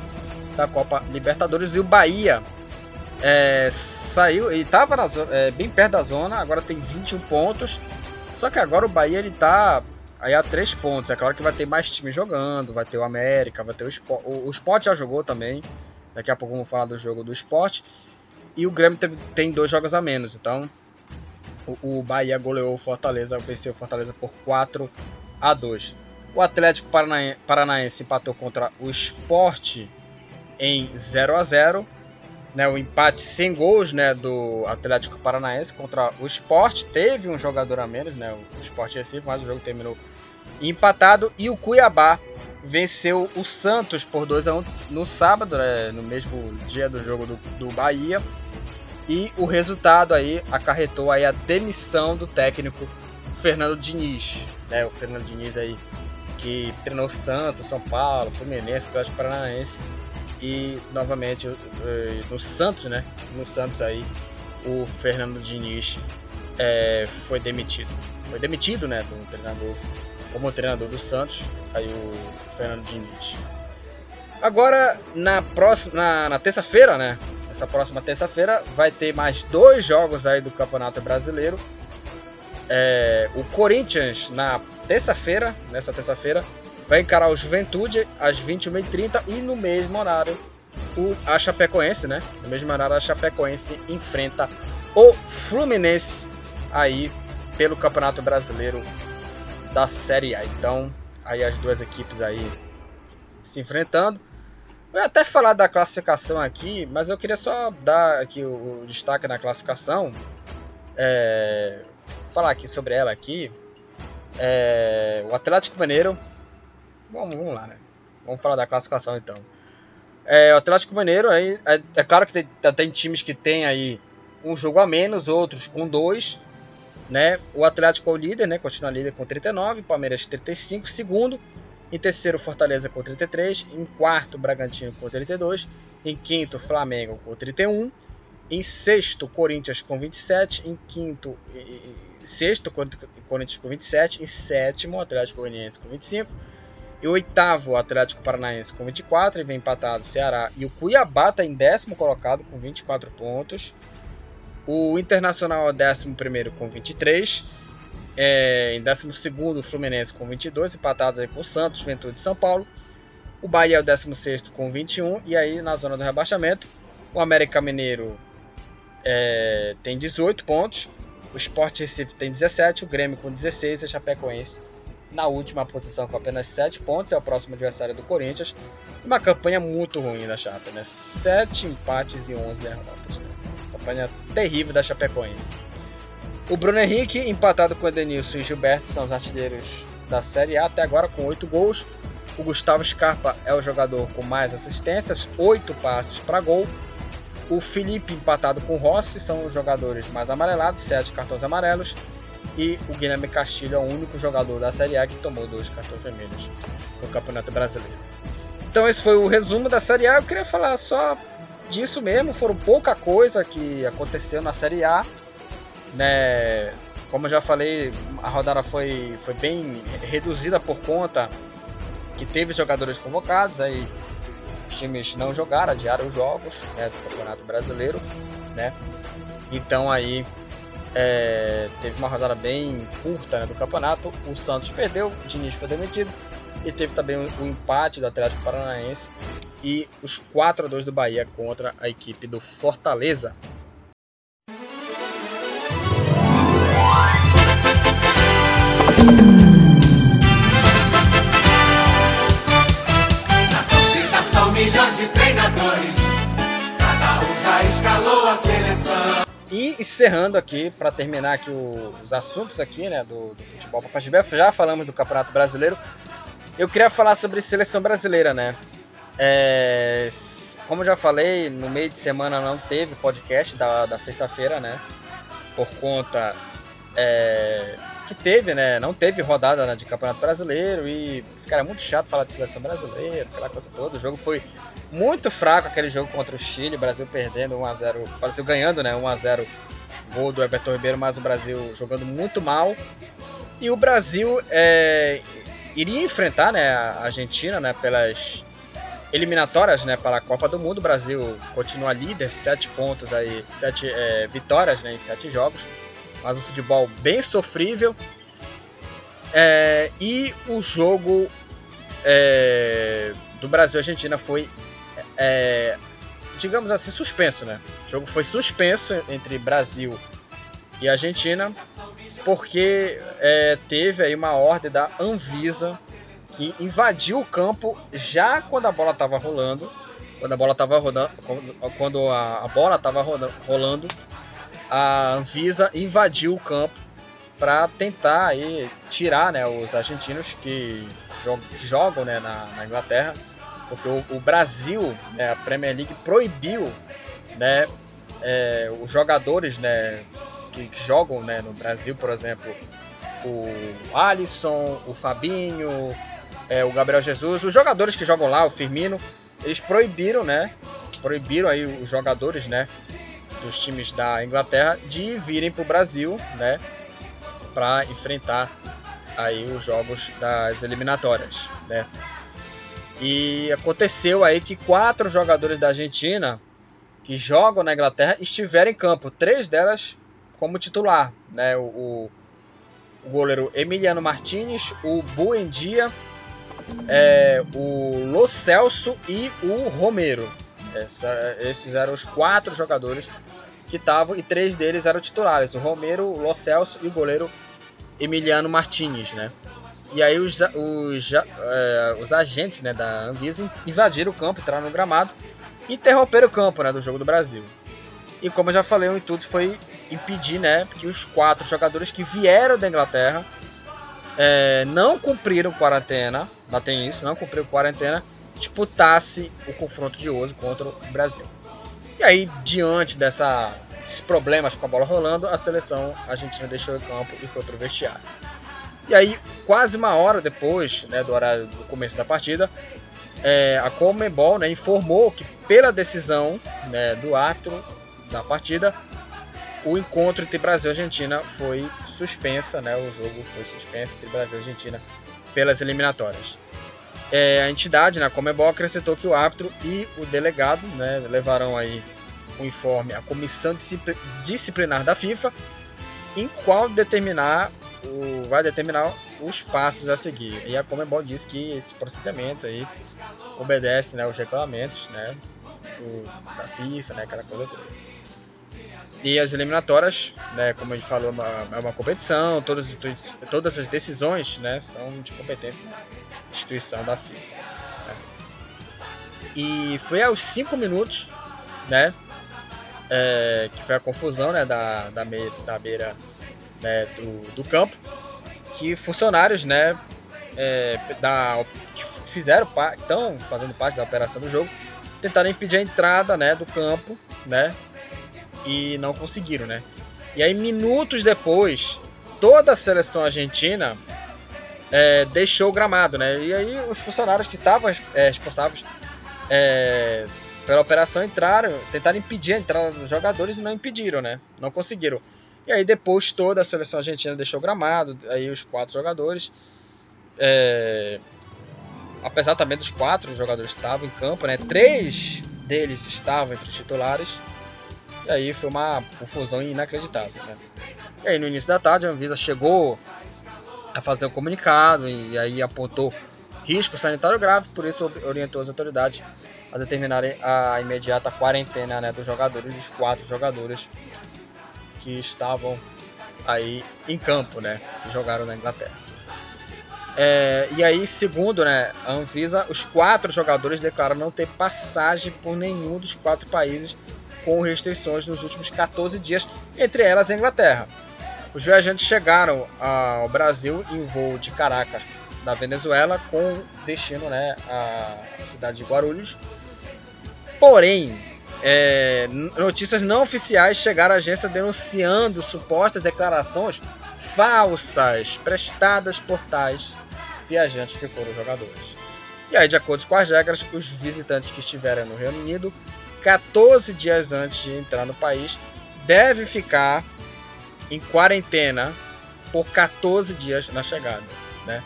da Copa Libertadores. E o Bahia é, saiu e estava é, bem perto da zona, agora tem 21 pontos. Só que agora o Bahia ele tá aí a 3 pontos. É claro que vai ter mais times jogando, vai ter o América, vai ter o Sport. O, o Sport já jogou também. Daqui a pouco vamos falar do jogo do Sport. E o Grêmio tem, tem dois jogos a menos. Então o, o Bahia goleou o Fortaleza, venceu o Fortaleza por 4 a 2. O Atlético Paranaense empatou contra o Sport em 0 a 0 né, o empate sem gols né, do Atlético Paranaense contra o Sport. Teve um jogador a menos, né, o Sport Recife, mas o jogo terminou empatado. E o Cuiabá venceu o Santos por 2 a 1 no sábado, né, no mesmo dia do jogo do, do Bahia. E o resultado aí acarretou aí a demissão do técnico Fernando Diniz. Né, o Fernando Diniz aí que treinou Santos, São Paulo, Fluminense, Atlético Paranaense e novamente eh, no Santos, né? No Santos aí o Fernando Diniz é, foi demitido. Foi demitido, né, do treinador, como treinador do Santos, aí o Fernando Diniz. Agora, na próxima, na, na terça-feira, né, essa próxima terça-feira, vai ter mais dois jogos aí do Campeonato Brasileiro. É, o Corinthians, na terça-feira, nessa terça-feira, vai encarar o Juventude às 21h30 e no mesmo horário o, a Chapecoense, né? No mesmo horário a Chapecoense enfrenta o Fluminense aí pelo Campeonato Brasileiro da Série A. Então, aí as duas equipes aí se enfrentando. Eu ia até falar da classificação aqui, mas eu queria só dar aqui o, o destaque na classificação. É, falar aqui sobre ela aqui. É, o Atlético Mineiro. Vamos, vamos, lá, né? Vamos falar da classificação então. É, o Atlético Mineiro, aí, é, é claro que tem, tem times que tem aí um jogo a menos, outros com dois. Né? O Atlético é o líder, né? continua líder com 39, Palmeiras 35, segundo. Em terceiro, Fortaleza com 33. Em quarto, Bragantino com 32. Em quinto, Flamengo com 31. Em sexto, Corinthians com 27. Em quinto, sexto, Corinthians com 27. Em sétimo, Atlético Goianiense com 25. E oitavo, Atlético Paranaense com 24. E vem empatado o Ceará. E o Cuiabá está em décimo colocado com 24 pontos. O Internacional é o décimo primeiro com 23. É, em 12 o Fluminense com 22, empatados aí com o Santos, Juventude e São Paulo. O Bahia é o 16 com 21 e aí na zona do rebaixamento o América Mineiro é, tem 18 pontos, o Sport Recife tem 17, o Grêmio com 16 e a Chapecoense na última posição com apenas 7 pontos, é o próximo adversário do Corinthians. Uma campanha muito ruim da Chape, né? 7 empates e 11 derrotas. Campanha terrível da Chapecoense. O Bruno Henrique, empatado com o Edenilson e Gilberto, são os artilheiros da Série A até agora com 8 gols. O Gustavo Scarpa é o jogador com mais assistências, 8 passes para gol. O Felipe, empatado com o Rossi, são os jogadores mais amarelados, 7 cartões amarelos. E o Guilherme Castilho é o único jogador da Série A que tomou dois cartões vermelhos no Campeonato Brasileiro. Então esse foi o resumo da Série A. Eu queria falar só disso mesmo. Foram pouca coisa que aconteceu na Série A. Né? Como eu já falei, a rodada foi, foi bem reduzida por conta que teve jogadores convocados, aí os times não jogaram, adiaram os jogos né, do Campeonato Brasileiro, né? Então aí é, teve uma rodada bem curta né, do campeonato. O Santos perdeu, o Diniz foi demitido e teve também o, o empate do Atlético Paranaense e os 4 a 2 do Bahia contra a equipe do Fortaleza. milhões de treinadores, cada um já escalou a seleção. E encerrando aqui, para terminar aqui os assuntos aqui, né, do, do futebol Papagibé, já falamos do Campeonato Brasileiro. Eu queria falar sobre seleção brasileira, né? É, como já falei, no meio de semana não teve podcast da, da sexta-feira, né? Por conta é, que teve, né? Não teve rodada né, de Campeonato Brasileiro e ficaria muito chato falar de seleção brasileira, aquela coisa toda. O jogo foi muito fraco, aquele jogo contra o Chile, o Brasil perdendo 1 a 0, o Brasil ganhando, né? 1 a 0, gol do Everton Ribeiro, mas o Brasil jogando muito mal. E o Brasil é, iria enfrentar, né, a Argentina, né, pelas eliminatórias, né, para a Copa do Mundo. O Brasil continua líder, sete pontos aí, sete é, vitórias, né, em sete jogos mas um futebol bem sofrível. É, e o jogo é, do Brasil Argentina foi, é, digamos assim, suspenso, né? O jogo foi suspenso entre Brasil e Argentina porque é, teve aí uma ordem da Anvisa que invadiu o campo já quando a bola estava rolando, quando a bola estava rodando, quando a, bola estava rolando a Anvisa invadiu o campo para tentar aí tirar né, os argentinos que jogam né, na, na Inglaterra, porque o, o Brasil, né, a Premier League proibiu né, é, os jogadores né, que, jogam né, no Brasil, por exemplo, o Alisson, o Fabinho, é, o Gabriel Jesus, os jogadores que jogam lá, o Firmino, eles proibiram, né? Proibiram aí os jogadores, né? Dos times da Inglaterra de virem para o Brasil, né? Para enfrentar aí os jogos das eliminatórias, né? E aconteceu aí que quatro jogadores da Argentina que jogam na Inglaterra estiveram em campo, três delas como titular, né? O, o goleiro Emiliano Martinez, o Buendia, é, o Lo Celso e o Romero. Essa, esses eram os quatro jogadores que estavam e três deles eram titulares: o Romero, o Lo Celso e o goleiro Emiliano Martinez, né? E aí os, os, é, os agentes né, da Anvisa invadiram o campo, entraram no gramado e interromperam o campo né, do jogo do Brasil. E como eu já falei, o intuito foi impedir né, que os quatro jogadores que vieram da Inglaterra é, não cumpriram quarentena, lá tem isso, não cumpriram quarentena, disputasse o confronto de hoje contra o Brasil. E aí, diante dessa, desses problemas com a bola rolando, a seleção argentina deixou o campo e foi para o vestiário. E aí, quase uma hora depois né, do horário do começo da partida, é, a Comebol né, informou que, pela decisão né, do árbitro da partida, o encontro entre Brasil e Argentina foi suspensa, né, o jogo foi suspenso entre Brasil e Argentina pelas eliminatórias. É, a entidade, né, a Comebol, acrescentou que o árbitro e o delegado né, levarão aí o informe à comissão disciplinar da FIFA, em qual determinar o, vai determinar os passos a seguir. E a Comebol diz que esses procedimentos aí obedecem né, os regulamentos né, do, da FIFA, né, aquela coisa toda. E as eliminatórias, né, como a gente falou, é uma, é uma competição, todas, todas as decisões né, são de competência da instituição da FIFA. Né. E foi aos 5 minutos né, é, que foi a confusão né, da, da, me, da beira né, do, do campo, que funcionários né, é, da, que fizeram estão fazendo parte da operação do jogo, tentaram impedir a entrada né, do campo, né, e não conseguiram, né. E aí minutos depois, toda a seleção argentina é, deixou o gramado, né. E aí os funcionários que estavam é, responsáveis é, pela operação entraram, tentaram impedir a entrada dos jogadores e não impediram, né. Não conseguiram. E aí depois toda a seleção argentina deixou o gramado, aí os quatro jogadores. É, apesar também dos quatro jogadores que estavam em campo, né? Três deles estavam entre os titulares. E aí foi uma confusão inacreditável. Né? E aí no início da tarde a Anvisa chegou a fazer o comunicado e aí apontou risco sanitário grave, por isso orientou as autoridades a determinarem a imediata quarentena né, dos jogadores, dos quatro jogadores que estavam aí em campo, né? Que jogaram na Inglaterra. É, e aí, segundo né, a Anvisa, os quatro jogadores declaram não ter passagem por nenhum dos quatro países com restrições nos últimos 14 dias, entre elas a Inglaterra. Os viajantes chegaram ao Brasil em voo de Caracas, da Venezuela, com destino né, à cidade de Guarulhos. Porém, é, notícias não oficiais chegaram à agência denunciando supostas declarações falsas prestadas por tais viajantes que foram jogadores. E aí, de acordo com as regras, os visitantes que estiverem no Reino Unido 14 dias antes de entrar no país devem ficar em quarentena por 14 dias na chegada, né?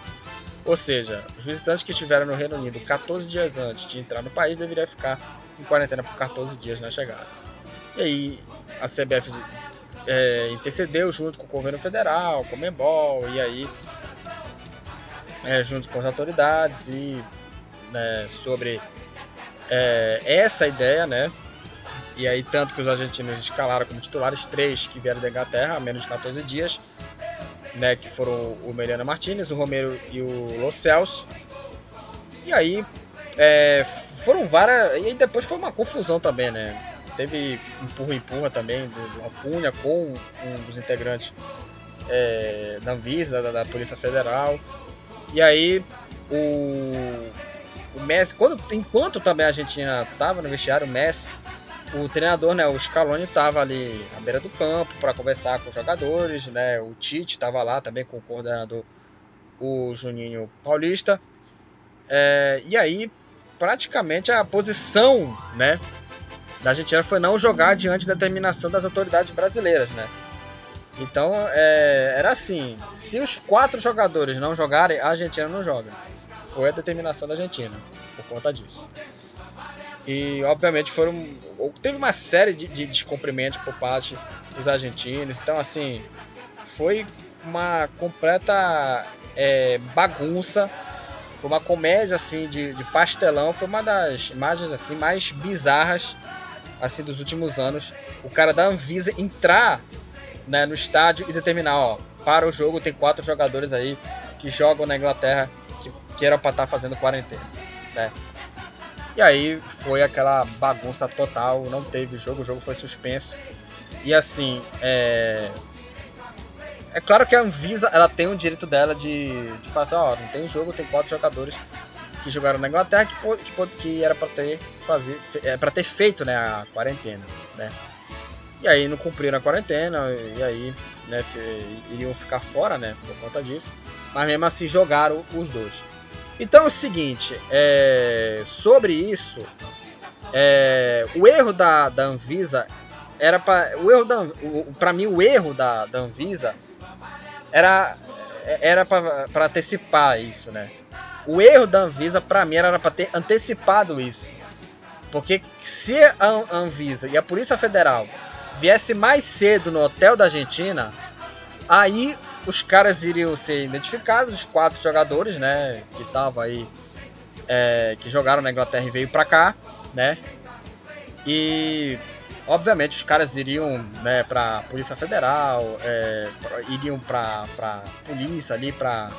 Ou seja, os visitantes que estiveram no Reino Unido 14 dias antes de entrar no país deveriam ficar em quarentena por 14 dias na chegada. E aí a CBF é, intercedeu junto com o governo federal, com o Membol, e aí é, junto com as autoridades e né, sobre é, essa ideia, né? E aí tanto que os argentinos escalaram como titulares três que vieram da Inglaterra há menos de 14 dias, né? Que foram o Meriano Martinez, o Romero e o Lo Celso. E aí é, foram várias. E depois foi uma confusão também, né? Teve empurra-empurra também do, do Acunha com um dos integrantes é, da Anvisa, da, da, Polícia Federal. E aí o, o Messi, quando, enquanto também a Argentina estava no vestiário, o Messi, o treinador, né, o Scaloni estava ali à beira do campo para conversar com os jogadores, né? O Tite estava lá também com o coordenador, o Juninho Paulista. É, e aí, praticamente a posição, né, da Argentina foi não jogar diante da determinação das autoridades brasileiras, né? Então, é, era assim, se os quatro jogadores não jogarem, a Argentina não joga. Foi a determinação da Argentina, por conta disso. E, obviamente, foram teve uma série de, de descumprimentos por parte dos argentinos. Então, assim, foi uma completa é, bagunça. Foi uma comédia assim de, de, pastelão. Foi uma das imagens assim mais bizarras assim dos últimos anos. O cara da Anvisa entrar né, no estádio e determinar, ó, para o jogo tem quatro jogadores aí que jogam na Inglaterra que, era para estar tá fazendo quarentena, né? E aí foi aquela bagunça total, não teve jogo, o jogo foi suspenso. E assim, é, é claro que a Anvisa ela tem o direito dela de, de fazer, ó, não tem jogo, tem quatro jogadores que jogaram na Inglaterra que, que, que era para ter fazer é, para ter feito né, a quarentena, né? E aí não cumpriram a quarentena e aí né, iriam ficar fora, né, por conta disso. Mas mesmo assim jogaram os dois. Então é o seguinte, é, sobre isso, é, o erro da, da Anvisa era para o erro da para mim o erro da, da Anvisa era era para antecipar isso, né? O erro da Anvisa para mim era para ter antecipado isso. Porque se a Anvisa e a Polícia Federal viesse mais cedo no hotel da Argentina, aí os caras iriam ser identificados, os quatro jogadores, né, que estavam aí, é, que jogaram na Inglaterra e veio para cá, né, e Obviamente os caras iriam né, pra Polícia Federal, é, iriam pra, pra polícia ali pra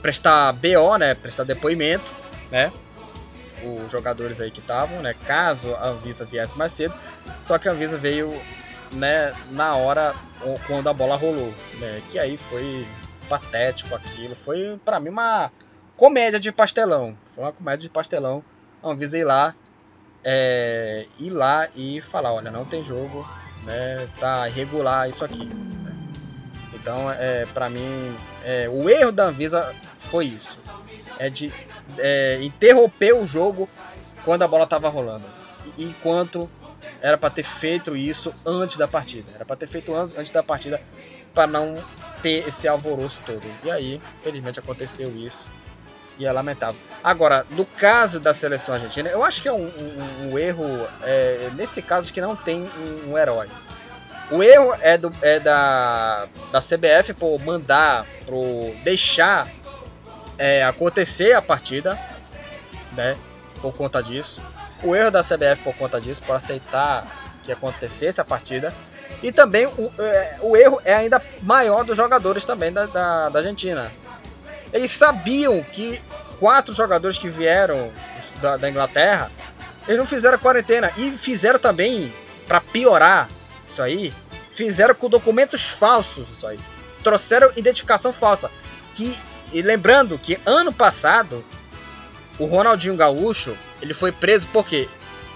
prestar BO, né? Prestar depoimento, né? Os jogadores aí que estavam, né? Caso a Anvisa viesse mais cedo. Só que a Anvisa veio né, na hora quando a bola rolou, né? Que aí foi patético aquilo. Foi para mim uma comédia de pastelão. Foi uma comédia de pastelão. A Anvisa ir lá é, ir lá e falar, olha, não tem jogo, né, tá irregular isso aqui. Né? Então, é, para mim, é, o erro da Anvisa foi isso, é de é, interromper o jogo quando a bola estava rolando, enquanto era para ter feito isso antes da partida, era para ter feito antes da partida para não ter esse alvoroço todo. E aí, felizmente aconteceu isso e é lamentável. Agora, no caso da seleção argentina, eu acho que é um, um, um erro, é, nesse caso, que não tem um, um, herói. O erro é, do, é da, da CBF por mandar, por deixar é, acontecer a partida, né, por conta disso. O erro da CBF por conta disso, por aceitar que acontecesse a partida. E também o, é, o erro é ainda maior dos jogadores também da, da, da Argentina eles sabiam que quatro jogadores que vieram da, da Inglaterra, eles não fizeram quarentena. E fizeram também, para piorar isso aí, fizeram com documentos falsos isso aí. Trouxeram identificação falsa. Que, e lembrando que ano passado, o Ronaldinho Gaúcho, ele foi preso porque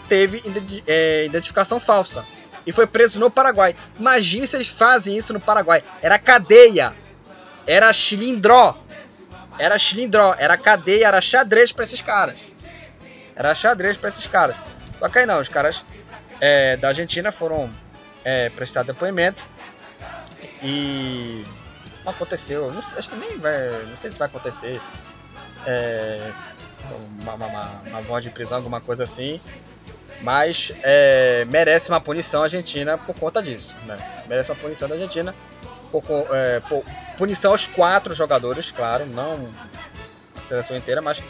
teve é, identificação falsa. E foi preso no Paraguai. Imagine se eles fazem isso no Paraguai. Era cadeia. Era chilindró era xilindró, era cadeia, era xadrez para esses caras. Era xadrez para esses caras. Só que aí não, os caras é, da Argentina foram é, prestar depoimento e aconteceu. Não, acho que nem vai, não sei se vai acontecer é, uma, uma, uma voz de prisão, alguma coisa assim. Mas é, merece uma punição argentina por conta disso. Né? Merece uma punição da Argentina por, é, por punição aos quatro jogadores, claro, não a seleção inteira, mas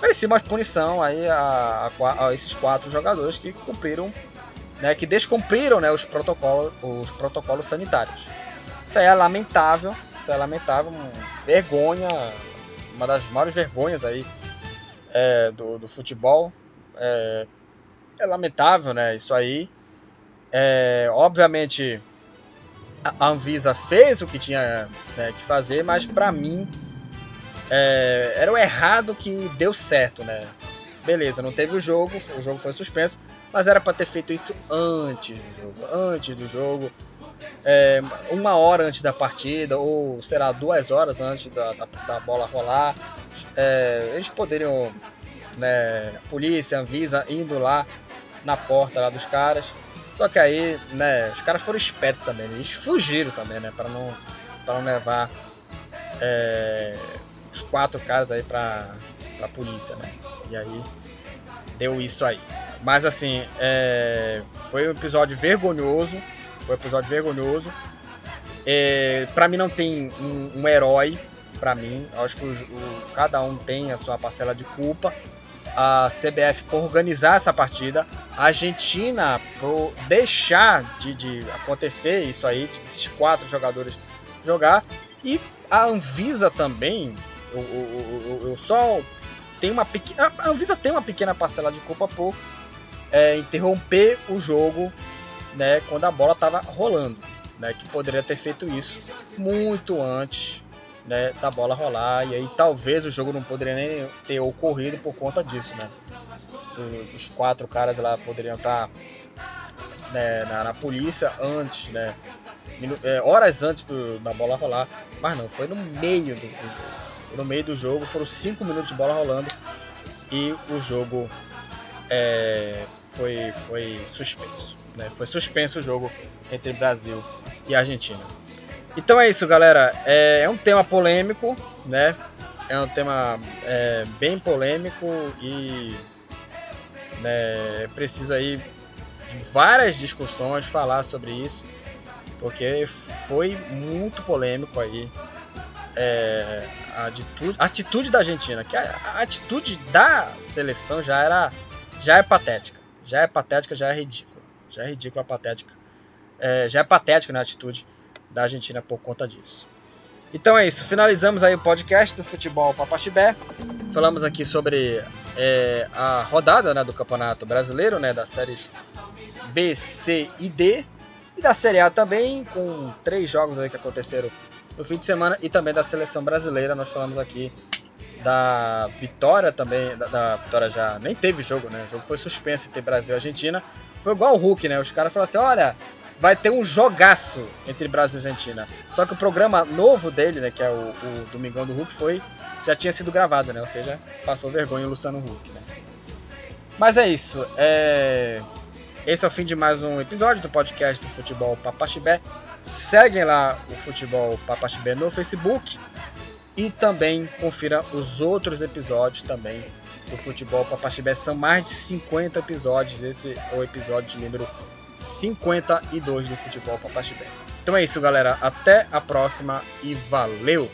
merecia uma punição aí a, a, a, esses quatro jogadores que cumpriram, né, que descumpriram né, os, protocolos, os protocolos sanitários. Isso é lamentável, isso é lamentável, vergonha, uma das maiores vergonhas aí é, do, do futebol. É, é lamentável, né? Isso aí. É, obviamente a Anvisa fez o que tinha né, que fazer, mas para mim é, era o errado que deu certo, né? Beleza, não teve o jogo, o jogo foi suspenso, mas era para ter feito isso antes do jogo, antes do jogo, é, uma hora antes da partida ou sei lá duas horas antes da, da, da bola rolar, é, eles poderiam, né, a polícia, a Anvisa indo lá na porta lá dos caras. Só que aí, né, os caras foram espertos também, eles fugiram também, né, para não, não levar é, os quatro caras aí pra, pra polícia, né? E aí deu isso aí. Mas assim, é, foi um episódio vergonhoso. Foi um episódio vergonhoso. É, para mim não tem um, um herói. Para mim, acho que o, o, cada um tem a sua parcela de culpa. A CBF por organizar essa partida, a Argentina por deixar de, de acontecer isso aí, esses quatro jogadores jogar, e a Anvisa também. Eu, eu, eu, eu só tenho uma pequena. A Anvisa tem uma pequena parcela de culpa por é, interromper o jogo né, quando a bola estava rolando. Né, que poderia ter feito isso muito antes né, da bola rolar. E aí talvez o jogo não poderia nem ter ocorrido por conta disso. Né? Os quatro caras lá poderiam estar tá, né, na, na, polícia antes, né? É, horas antes do, da bola rolar. Mas não, foi no meio do, do jogo. Foi no meio do jogo, foram cinco minutos de bola rolando e o jogo é, foi, foi suspenso. Né? Foi suspenso o jogo entre Brasil e Argentina. Então é isso, galera. É, é um tema polêmico, né? É um tema é, bem polêmico e né, preciso aí de várias discussões falar sobre isso, porque foi muito polêmico aí é, a, atitude, a atitude da Argentina, que a, a atitude da seleção já era já é patética. Já é patética, já é ridícula. Já é ridícula, patética. É, já é patética né, atitude da Argentina por conta disso. Então é isso, finalizamos aí o podcast do Futebol Papaxibé. Falamos aqui sobre é, a rodada né, do Campeonato Brasileiro, né, das séries B, C e D. E da Série A também, com três jogos aí que aconteceram no fim de semana. E também da Seleção Brasileira, nós falamos aqui da vitória também, da, da, vitória já nem teve jogo, né? O jogo foi suspenso entre Brasil e Argentina. Foi igual o Hulk, né? Os caras falaram assim: olha, vai ter um jogaço entre Brasil e Argentina. Só que o programa novo dele, né? Que é o, o Domingão do Hulk, foi. Já tinha sido gravado, né? Ou seja, passou vergonha o Luciano Huck, né? Mas é isso. É... Esse é o fim de mais um episódio do podcast do Futebol Papaxibé. Seguem lá o Futebol Papaxibé no Facebook e também confira os outros episódios também do Futebol Papaxibé. São mais de 50 episódios. Esse é o episódio número 52 do Futebol Papaxibé. Então é isso, galera. Até a próxima e valeu!